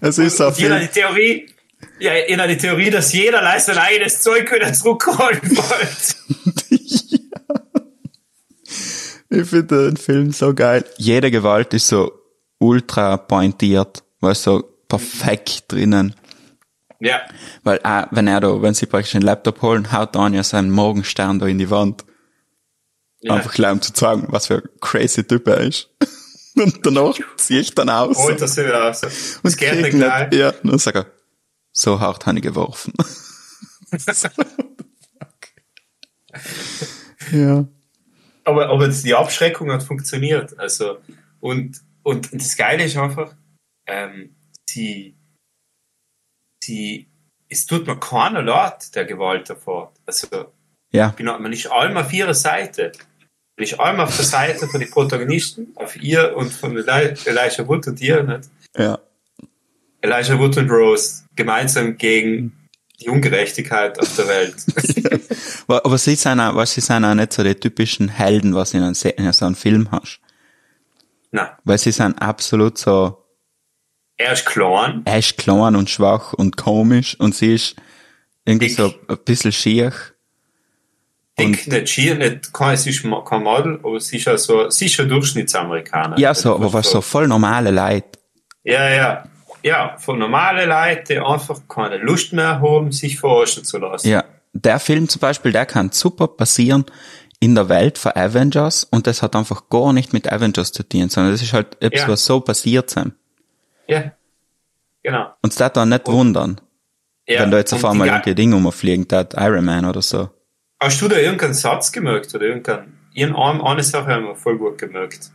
Es ist auf jeden
die Theorie, ja, jeder die Theorie, dass jeder leistet sein eigenes Zeug wieder zurückholen wollte.
Ich finde den Film so geil. Jede Gewalt ist so ultra pointiert, weißt so perfekt drinnen.
Ja,
Weil auch, wenn er da, wenn sie praktisch den Laptop holen, haut Anja seinen Morgenstern da in die Wand.
ja.
Einfach gleich um zu zeigen, was für ein crazy Typ er ist. *laughs* Und danach ziehe ich dann aus.
holt das wieder geht
krieg
nicht gleich.
Ja, und dann sag er, so hart habe ich geworfen. *laughs* ja.
Aber, aber die Abschreckung hat funktioniert. Also, und, und das Geile ist einfach, ähm, sie, sie, es tut mir keiner leid, der Gewalt davor. Also,
Ja,
bin, man ist allem auf ihrer Seite. Man ist allem auf der Seite von den Protagonisten, auf ihr und von Eli- Elijah Wood und ihr, nicht?
ja.
Elijah Wood und Rose gemeinsam gegen die Ungerechtigkeit auf der Welt. *laughs*
Aber sie sind auch, weißt, sie sind auch nicht so die typischen Helden, was in einem, Se- in so einem Film hast.
Na,
Weil sie sind absolut so,
er ist klein,
er ist klein und schwach und komisch und sie ist irgendwie
Dick.
so ein bisschen schier.
dick, nicht schier, nicht, kein, sie ist kein Model, aber sie ist ja so, sie ist schon Durchschnittsamerikaner.
Ja, so, aber was so voll normale Leute.
Ja, ja. Ja, von normale Leute, die einfach keine Lust mehr haben, sich verarschen zu lassen.
Ja, der Film zum Beispiel, der kann super passieren in der Welt von Avengers und das hat einfach gar nicht mit Avengers zu tun, sondern das ist halt etwas,
Ja.
was so passiert sein.
Ja. Genau.
Und es darf dann nicht wundern,
Ja.
wenn da jetzt auf
und
einmal irgendein Ding umfliegen, der Iron Man oder so.
Hast du da irgendeinen Satz gemerkt oder irgendeinen, irgendeine eine Sache haben wir voll gut gemerkt.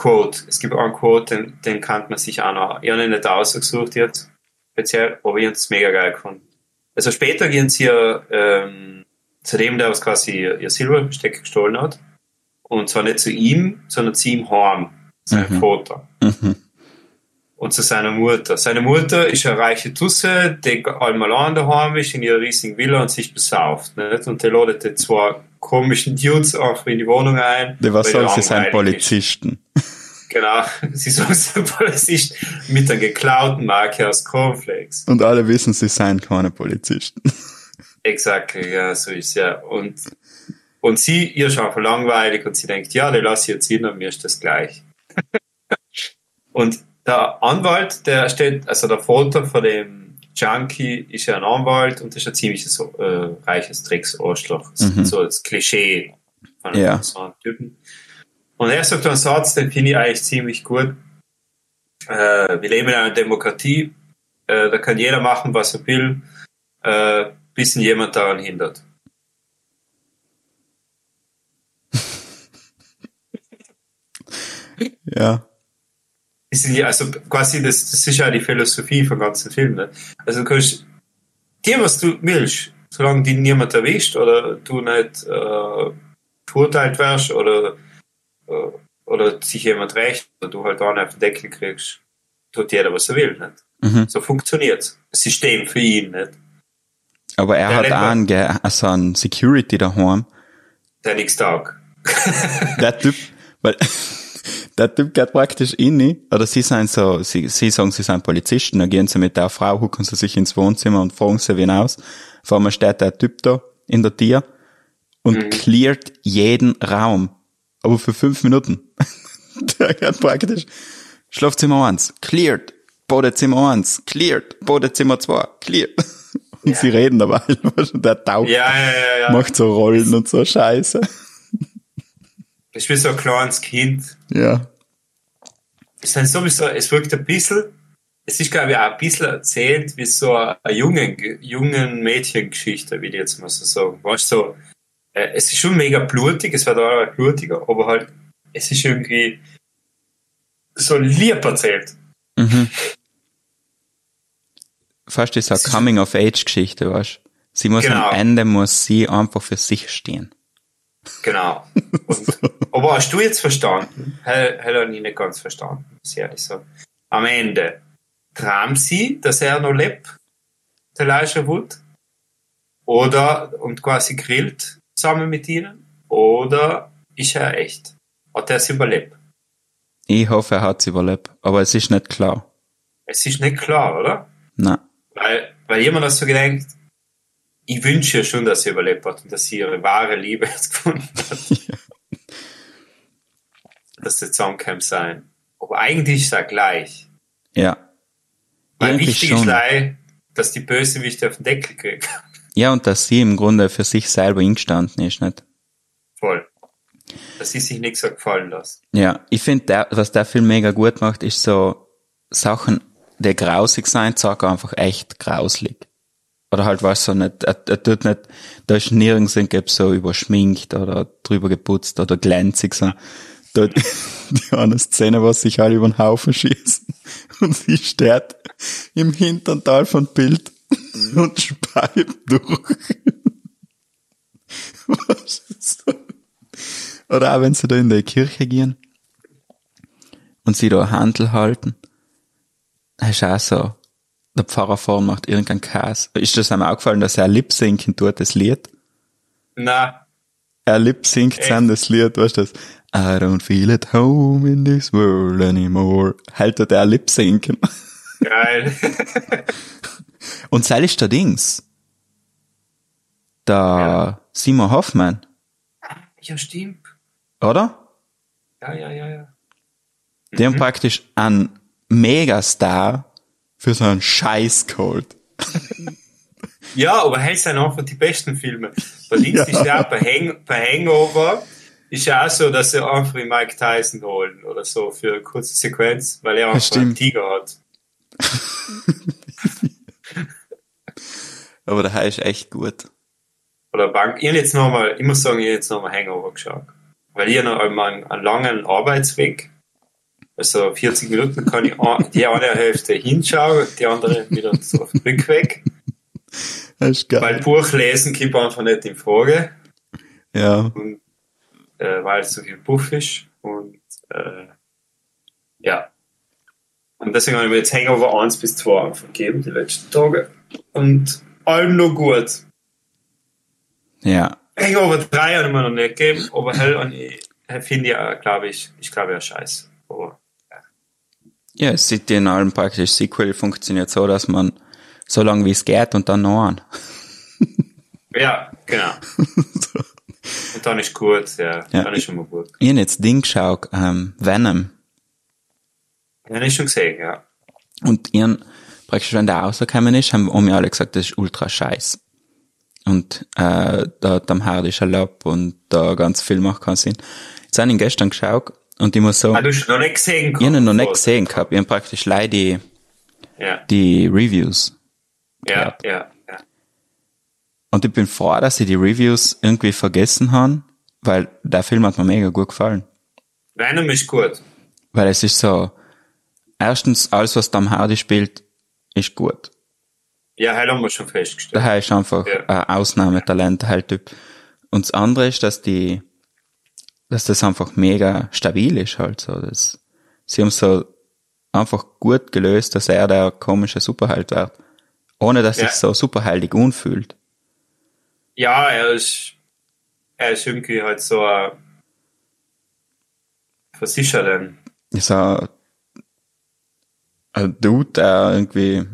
Quote. Es gibt einen Quote, den, den kann man sich auch noch, ich habe ihn nicht ausgesucht jetzt, speziell, aber ich habe es mega geil gefunden. Also später gehen sie ja, ähm, zu dem, der was quasi ihr, Silberbesteck gestohlen hat. Und zwar nicht zu ihm, sondern zu ihm heim, seinem Vater.
Mhm.
Und zu seiner Mutter. Seine Mutter ist eine reiche Tusse, die einmal an daheim ist, in ihrer riesigen Villa und sich besauft. Nicht? Und die ladet die zwei komischen Dudes einfach in die Wohnung ein.
Die was
weil
soll sie sein. Polizisten.
Genau. *laughs* Sie soll sein Polizist mit einer geklauten Marke aus Cornflakes.
Und alle wissen, sie seien keine Polizisten.
Exakt, ja, so ist ja. Und, und sie, ihr ist einfach langweilig und sie denkt, ja, die lasse ich jetzt hin und mir ist das gleich. *laughs* und der Anwalt, der steht, also der Vater von dem Junkie ist ja ein Anwalt und das ist ein ziemlich äh, reiches Drecksarschloch.
Mhm.
So das Klischee von
Ja.
so einem Typen. Und er sagt einen Satz, den finde ich eigentlich ziemlich gut. Äh, wir leben in einer Demokratie, äh, da kann jeder machen, was er will, äh, bis ihn jemand daran hindert. *laughs*
Ja.
Ist ja, also quasi, das, das ist ja die Philosophie vom ganzen Film. Ne? Also du kannst, dir, was du willst, solange dich niemand erwischt oder du nicht äh, verurteilt wirst oder, äh, oder sich jemand rächt oder du halt auch nicht auf den Deckel kriegst, tut jeder, was er will. Nicht?
Mhm.
So funktioniert's. Das System für ihn, nicht?
Aber er
Ja,
hat auch einen, ge- also einen Security daheim.
Der nix Tag.
Der Typ, weil, *laughs* der Typ geht praktisch in, oder sie sind so, sie, sie sagen, sie sind Polizisten, dann gehen sie mit der Frau, hucken sie sich ins Wohnzimmer und fragen sie wen aus. Vor allem steht der Typ da in der Tür und cleart jeden Raum. Aber für fünf Minuten. *laughs* der geht praktisch, Schlafzimmer eins, cleared, Badezimmer eins, cleared, Badezimmer zwei, cleared. *laughs* Und sie reden dabei, *laughs* der taucht,
Ja, ja, ja, ja.
macht so Rollen und so Scheiße.
Ich bin so ein kleines Kind.
Ja.
Es ist sowieso, es wirkt ein bisschen, es ist, glaube ich, auch ein bisschen erzählt wie so eine jungen, jungen Mädchengeschichte, wie ich jetzt mal so sagen. Weißt du, so, äh, es ist schon mega blutig, es wird auch blutiger, aber halt, es ist irgendwie so lieb erzählt.
fast ist eine Coming-of-Age-Geschichte, weißt Sie muss
Genau.
am Ende, muss sie einfach für sich stehen.
Genau. Und, aber hast du jetzt verstanden? Hätte ich nicht ganz verstanden, muss ich ehrlich sagen. Am Ende träumt sie, dass er noch lebt, der Elijah Wood, oder und quasi grillt zusammen mit ihnen, oder ist er echt? Hat er es überlebt?
Ich hoffe, er hat's überlebt, aber es ist nicht klar.
Es ist nicht klar, oder?
Na,
Weil, weil jemand hat so gedacht, ich wünsche ihr schon, dass sie überlebt hat und dass sie ihre wahre Liebe *laughs* jetzt gefunden hat. Dass sie zusammenkommen sein. Aber eigentlich ist er gleich.
ja.
Weil
Irgendwie
wichtig ist
schon.
gleich, dass die Bösewichte auf den Deckel kriegen.
Ja, und dass sie im Grunde für sich selber eingestanden ist, nicht?
Voll. Dass sie sich nichts hat gefallen lassen.
Ja, ich finde, der, was der Film mega gut macht, ist so Sachen, die grausig sein, sag einfach echt grauslig. Oder halt was so nicht, er, er tut nicht, da ist nirgends irgendwie so überschminkt oder drüber geputzt oder glänzig, so. Da, *laughs* die eine Szene, wo sich alle über den Haufen schießen *laughs* und sie steht im hinteren Teil von Bild und speit durch. *laughs* Was ist so? Oder auch wenn sie da in die Kirche gehen und sie da Handel halten, dann ist auch so, der Pfarrer vorne macht irgendeinen Käse. Ist das einem aufgefallen, dass er lip-sinken tut, das Lied?
Na,
Er lip-sinkt dann das Lied, weißt du das? I don't feel at home in this world anymore. Halt tut er lip-sinken.
geil. *laughs*
Und sei ist der Dings. Der Simon Hoffmann,
ja, stimmt.
oder?
Ja, ja, ja, ja.
Die haben praktisch einen Megastar für so einen Scheiß geholt. *laughs*
Ja, aber halt sind einfach die besten Filme. Bei Dings ist ja auch bei, Hang bei Hangover ist ja auch so, dass sie einfach Mike Tyson holen oder so für eine kurze Sequenz, weil er einfach einen. Tiger hat. *laughs*
Aber der ist echt gut.
Oder Bank. Ich jetzt nochmal, ich muss sagen, ich hab jetzt nochmal Hangover geschaut. Weil ich noch einmal einen, einen langen Arbeitsweg, also 40 Minuten kann ich an- die eine Hälfte hinschauen, die andere wieder den Rückweg.
Das ist geil.
Weil Buch lesen kommt einfach nicht in Frage.
ja.
und äh, weil es so viel Puff ist und äh, ja. Und deswegen habe ich mir jetzt Hangover 1 bis 2 einfach gegeben, die letzten Tage. Und allem noch gut.
Ja.
Hangover 3 habe ich mir noch nicht gegeben, aber hell und ich äh, finde ja, glaube ich, ich glaube ja scheiße. Aber
Ja, City in allem praktisch Sequel funktioniert so, dass man so lange wie es geht und dann noch an. *laughs*
ja, genau. *laughs* Und dann ist gut, ja,
Ja.
dann ist schon mal gut.
Ich hab jetzt Ding geschaut, ähm, Venom.
Ja, habe ich schon gesehen, ja.
Und ihren, praktisch, wenn der rausgekommen ist, haben, haben wir alle gesagt, das ist ultra scheiß. Und, äh, da hat am Herd ist Lob und da ganz viel macht keinen Sinn. Jetzt habe ich ihn gestern geschaut und ich muss sagen,
Ah, du hast noch nicht gesehen?
ich habe noch nicht gesehen gehabt. Ich habe praktisch leider die,
Ja,
die Reviews.
ja, ja, ja.
Und ich bin froh, dass ich die Reviews irgendwie vergessen habe, weil der Film hat mir mega gut gefallen.
Venom ist gut.
Weil es ist so, erstens, alles, was Tom Hardy spielt, ist gut.
Ja, heute haben wir schon festgestellt.
Daher ist einfach
Ja.
ein Ausnahmetalent halt Typ. Und das andere ist, dass die, dass das einfach mega stabil ist halt so. Das, sie haben so einfach gut gelöst, dass er der komische Superheld wird. Ohne dass
Ja.
sich so superheldig unfühlt.
Ja, er ist, er ist irgendwie halt so ein, was ist er denn?
Ist ein, ein Dude, der irgendwie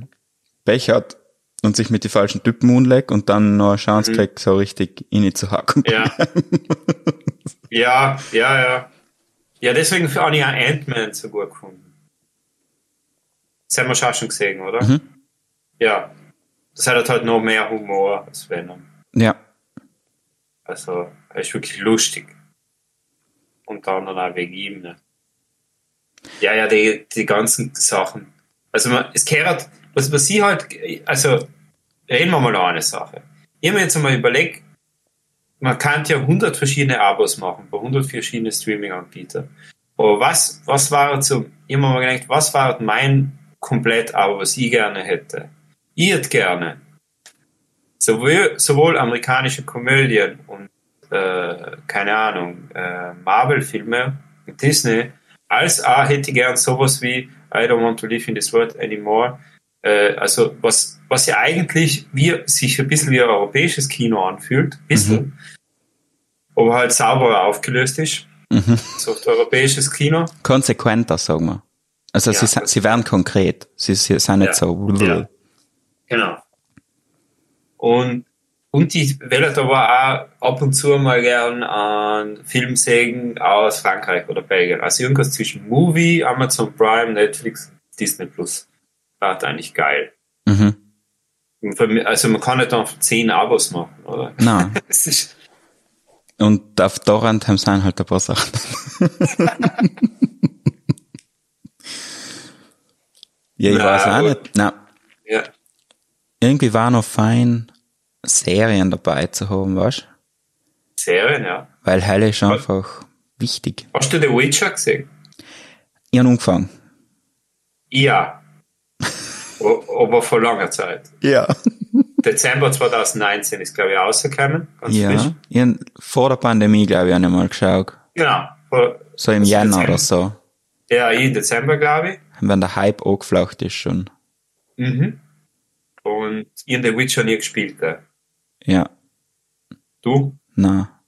Pech hat und sich mit die falschen Typen unlegt und dann noch eine Chance kriegt, so richtig in zu hacken.
Mhm. Ja. *laughs* ja, ja, ja. Ja, deswegen habe ich auch Ant-Man so gut gefunden. Das haben wir schon schon gesehen, oder?
Mhm.
Ja. Das hat halt noch mehr Humor als Venom.
Ja.
Also, er ist wirklich lustig. Und dann auch wegen ihm, ne? Ja, ja, die, die ganzen Sachen. Also, man, es gehört, was, was sie halt, also, reden wir mal noch eine Sache. Ich habe mir jetzt einmal überlegt, man kann ja 100 verschiedene Abos machen, bei 100 verschiedene Streaming-Anbieter. Aber was, was war so, mir mal gedacht, was war mein Komplett-Abo, was ich gerne hätte? Ich hätte gerne sowohl, sowohl amerikanische Komödien und äh, keine Ahnung, äh, Marvel-Filme und Disney, als auch hätte ich gern sowas wie I don't want to live in this world anymore. Äh, also was, was ja eigentlich wie, sich ein bisschen wie ein europäisches Kino anfühlt, ein bisschen, aber halt sauberer aufgelöst ist. So ein europäisches Kino.
konsequenter, sagen wir. Also
Ja.
sie, sie werden konkret. Sie, sie sind nicht
Ja.
so.
Ja. Genau. Und, und die wählen aber auch ab und zu mal gern an Filmsägen aus Frankreich oder Belgien. Also irgendwas zwischen Movie, Amazon Prime, Netflix, Disney Plus. Das ist eigentlich geil.
Mhm.
Also man kann nicht einfach zehn Abos machen, oder?
Nein. *laughs* Und auf Torrent haben sie halt ein paar Sachen. *laughs* ja, ich
Na,
weiß auch nicht. Na,
ja.
irgendwie war noch fein, Serien dabei zu haben, weißt du?
Serien, ja.
Weil Hell ist einfach wichtig.
Hast du The Witcher gesehen?
Ich habe angefangen.
Ja. Aber vor langer Zeit.
Ja.
Dezember 2019 ist, glaube ich, rausgekommen. Ganz frisch.
Ja. Ich vor der Pandemie, glaube ich, auch nicht mal geschaut.
Genau. Vor,
So im
Dezember.
oder so.
Ja, im Dezember, glaube ich.
Wenn der Hype angeflaucht ist schon.
Mhm. Und ich in The Witcher nie gespielt.
Ja.
Du?
Na.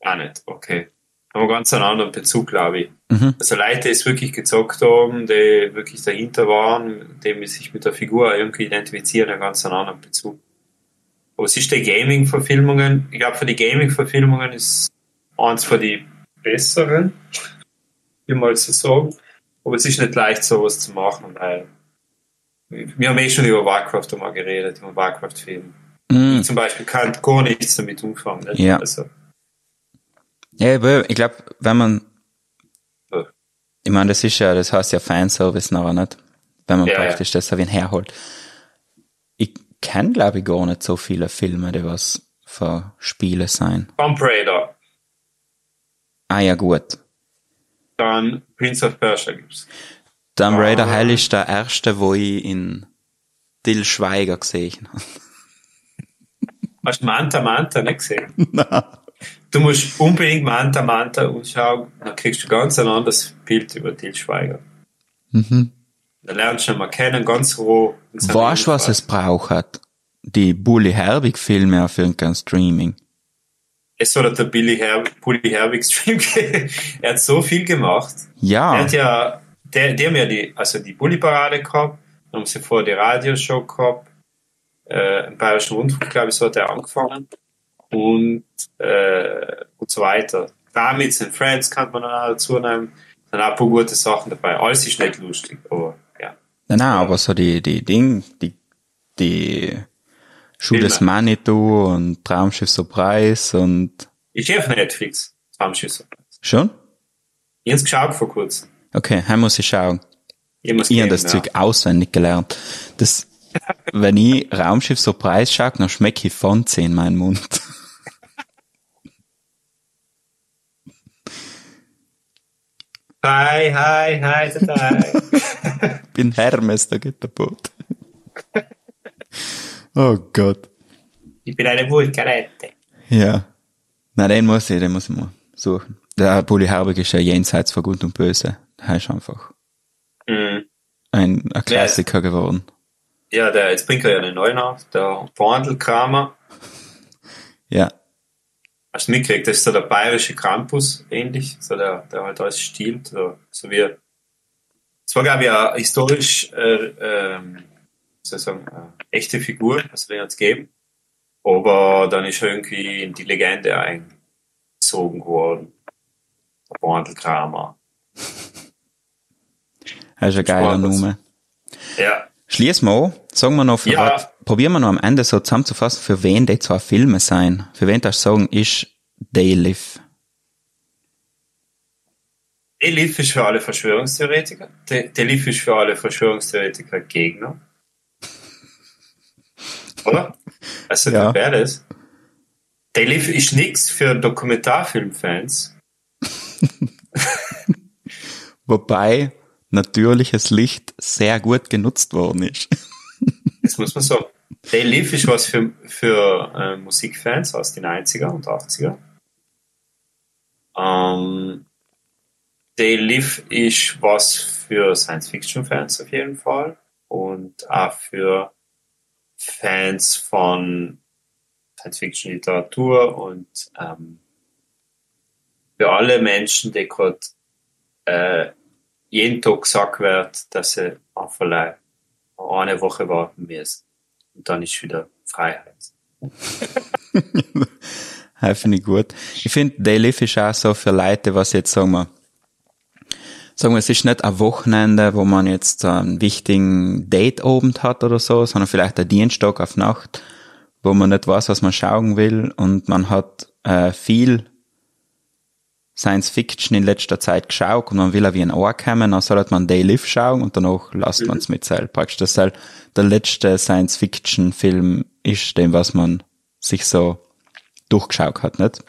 Auch nicht. Okay. Haben ganz einen anderen Bezug, glaube ich.
Mhm.
Also Leute, die es wirklich gezockt haben, die wirklich dahinter waren, die sich mit der Figur irgendwie identifizieren, einen ganz anderen Bezug. Aber es ist die Gaming-Verfilmungen, ich glaube, für die Gaming-Verfilmungen ist eins von die besseren, wie mal zu sagen. Aber es ist nicht leicht, sowas zu machen, weil wir haben eh schon über Warcraft einmal geredet, über Warcraft-Film.
Mhm.
Zum Beispiel kann gar nichts damit umfangen.
Ja.
Also,
Ja, ich glaube, wenn man,
Ja.
ich meine, das ist ja, das heißt ja Fanservice nachher nicht, wenn man
Ja,
praktisch das so wie herholt. Ich kenne, glaube ich, gar nicht so viele Filme, die was für Spiele sein.
Tomb Raider,
Ah ja, gut.
dann Prince of Persia gibt's.
Tomb Raider
Ah.
Hell ist der erste, wo ich in Till Schweiger gesehen habe.
Hast du Manta Manta nicht gesehen? *laughs* Du musst unbedingt Manta Manta anschauen, dann kriegst du ganz ein anderes Bild über Til Schweiger.
Mhm.
Dann lernst du ihn mal kennen, ganz roh.
Weißt du, was es braucht hat? Die Bully Herbig Filme auf irgendein Streaming.
Es soll der Billy Her Bully Herbig Stream. *laughs* Er hat so viel gemacht. Der
Ja,
hat ja, der, die haben ja die, also die Bully-Parade gehabt, dann haben sie vorher die Radioshow gehabt, äh, im Bayerischen Rundfunk, glaube ich, so hat er angefangen. Und, äh, und so weiter. Damit and Friends kann man dann auch dazu nehmen. Dann auch ein paar gute Sachen dabei. Alles ist nicht lustig, aber ja.
nein, nein, aber so die, die Ding, die, die Schule des. Manitou und Traumschiff Surprise und
Ist eh auf Netflix. Traumschüsse.
schon?
Ich hab's geschaut vor kurzem.
Okay, heim muss ich schauen.
Ich, muss
Ich habe
geben,
das
ja.
Zeug auswendig gelernt. Das, wenn ich Raumschiff Surprise schaue, dann schmecke ich Fonze in meinen Mund.
Hi, hi, hi, hi. *laughs*
Bin Hermes, der Gitterboot. *laughs* Oh Gott.
Ich bin eine Vulgarette.
Ja. Na, den muss ich, den muss ich mal suchen. Der Bully Herbig ist ja jenseits von Gut und Böse. Der ist einfach
Mhm.
ein, ein Klassiker geworden.
Ja, der, jetzt bringt er ja eine neue nach, der Borndelkramer.
Ja.
Hast du mitgekriegt, das ist so der bayerische Krampus, ähnlich, so der, der halt alles stiehlt, so, so wie, es war, glaube ich, eine historisch, äh, ähm, soll ich sagen, äh, echte Figur, also den hat es gegeben, aber dann ist er irgendwie in die Legende eingezogen worden. Der Borndelkramer. *laughs*
Das ist ein geiler. Name.
Ja,
Schließ mal an. Sagen wir noch, für
Ja.
probieren wir noch am Ende so zusammenzufassen, für wen die zwei Filme sein. Für wen das sagen ist They Live.
Elif ist für alle Verschwörungstheoretiker. De- Elif ist für alle Verschwörungstheoretiker Gegner. *laughs* Oder? Also,
Ja.
wer das? Elif ist nix für Dokumentarfilmfans. *laughs* *laughs*
Wobei natürliches Licht sehr gut genutzt worden ist.
Das muss man sagen. Elif ist was für, für äh, Musikfans aus den 90er und 80er. Ähm, Elif ist was für Science-Fiction-Fans auf jeden Fall und auch für Fans von Science-Fiction-Literatur und ähm, für alle Menschen, die gerade äh, jeden Tag gesagt wird, dass sie einfach like, eine Woche warten müssen. Und dann ist wieder Freiheit. *laughs*
Ja, finde ich gut. Ich finde, Live ist auch so für Leute, was jetzt sagen wir, sagen wir, es ist nicht ein Wochenende, wo man jetzt einen wichtigen Date-Abend hat oder so, sondern vielleicht ein Dienstag auf Nacht, wo man nicht weiß, was man schauen will und man hat äh, viel Science Fiction in letzter Zeit geschaut und man will auch wie ein Ohr kommen, dann sollte man Day Live schauen und danach lasst man es mit selbst. Praktisch das halt der letzte Science Fiction Film ist, dem was man sich so durchgeschaut hat, nicht?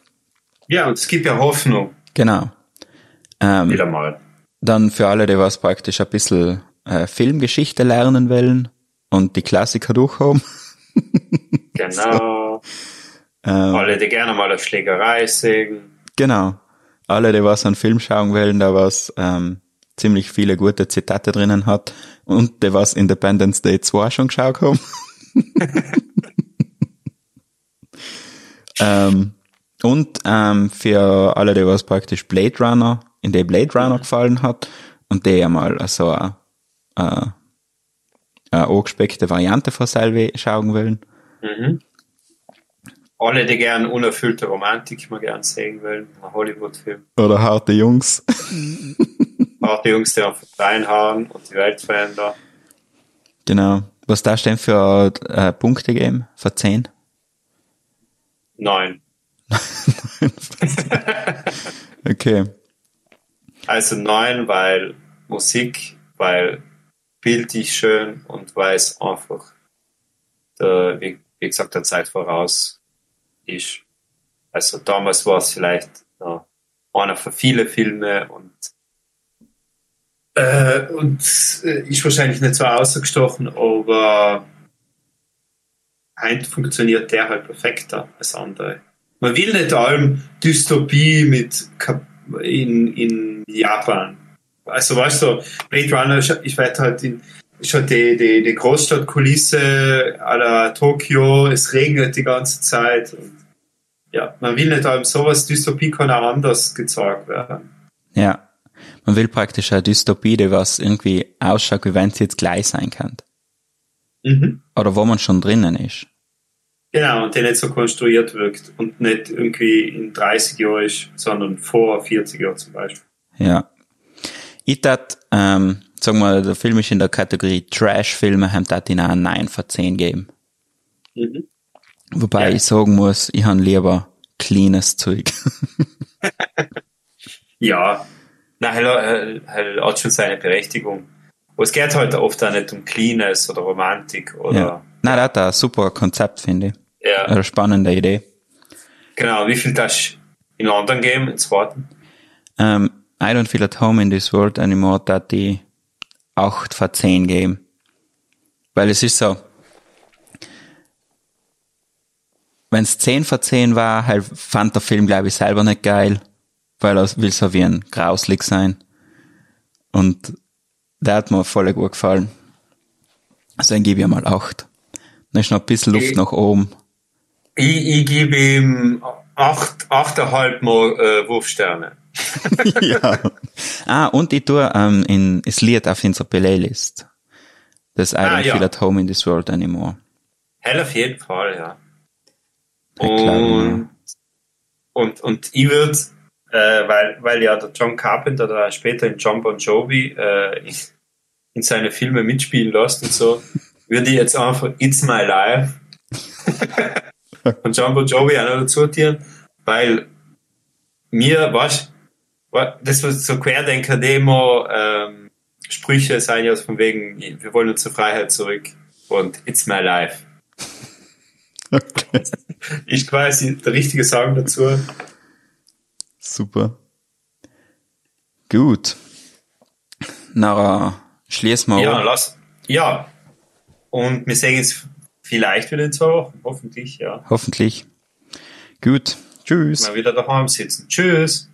Ja, und es gibt ja Hoffnung.
Genau. Ähm,
Wieder mal.
dann für alle, die was praktisch ein bisschen äh, Filmgeschichte lernen wollen und die Klassiker durchhaben. *laughs*
Genau.
Ähm,
Alle, die gerne mal eine Schlägerei sehen.
Genau. Alle, die was einen Film schauen wollen, da was ähm, ziemlich viele gute Zitate drinnen hat und die was Independence Day 2 schon geschaut haben. *laughs* ähm, und ähm, für alle, die was praktisch Blade Runner, in der Blade Runner gefallen hat und die einmal so eine, eine, eine angespeckte Variante von selber schauen wollen.
Mhm. Alle, die gerne unerfüllte Romantik mal gern sehen wollen. Ein Hollywood-Film.
Oder harte Jungs. *laughs*
Die Jungs, die auf reinhauen und die Welt verändern.
Genau. Was da stehen für äh, Punkte geben? Für 10?
Neun. *laughs*
Okay.
Also neun, weil Musik, weil bildlich schön und weil es einfach, der, wie, wie gesagt, der Zeit voraus ist. Also damals war es vielleicht ja, einer von vielen Filmen und äh, und äh, ist wahrscheinlich nicht so ausgestochen, aber heute funktioniert der halt perfekter als andere. Man will nicht allem Dystopie mit Kap in, in Japan. Also weißt du, Blade Runner, ich, werde halt in, halt die, die, die Großstadtkulisse à la Tokio, es regnet die ganze Zeit. Und, ja, man will nicht allem sowas, Dystopie kann auch anders gezeigt werden.
Ja. Man will praktisch eine Dystopie, die was irgendwie ausschaut, wie wenn sie jetzt gleich sein kann.
Mhm.
Oder wo man schon drinnen ist.
Genau, und der nicht so konstruiert wirkt und nicht irgendwie in 30 Jahren ist, sondern vor 40 Jahren zum Beispiel.
Ja. Ich tat, ähm, sagen wir, der Film ist in der Kategorie Trash-Filme, haben tat ihn auch einen 9 von 10 geben.
Mhm.
Wobei
Ja.
ich sagen muss, ich han lieber cleanes Zeug. *laughs*
Ja, na, er, er hat schon seine Berechtigung. Aber es geht halt oft auch nicht um Cleanness oder Romantik oder.
ja. Nein, der hat ein super Konzept, finde ich.
Ja,
Eine spannende Idee.
genau. Wie viel das in London geben, in zweiten?
Ähm, I don't feel at home in this world anymore, that die 8 von 10 geben. Weil es ist so, wenn's 10 von 10 war, halt fand der Film, glaube ich, selber nicht geil, weil er will so wie ein grauslig sein. Und der hat mir voll gut gefallen. Also dann gebe ich mal 8. Dann ist noch ein bisschen Luft
Ich-
nach oben.
Ich, ich gebe ihm acht, achteinhalb Mal äh, Wurfsterne. *laughs*
ja. Ah, und ich tue ähm, in, das Lied auf unserer Playlist. Das I
Ah,
don't
ja.
feel at home in this world anymore.
Hell auf jeden Fall, ja. Und, und, und ich würde, äh, weil, weil ja der John Carpenter da später in John Bon Jovi äh, in, in seine Filme mitspielen lässt und so, *laughs* würde ich jetzt einfach It's My Life *laughs* von Bon Jovi auch noch dazu tun, weil mir, was, das was so Querdenker-Demo, ähm, Sprüche sein ja von wegen, wir wollen zur Freiheit zurück und It's My Life. *laughs*
Okay.
ist quasi der richtige Song dazu.
Super. Gut. Na, schließen wir
Ja, lass. Ja. Und wir sehen uns vielleicht wieder in zwei Wochen. Hoffentlich, ja.
Hoffentlich. Gut. Tschüss.
Mal wieder daheim sitzen. Tschüss.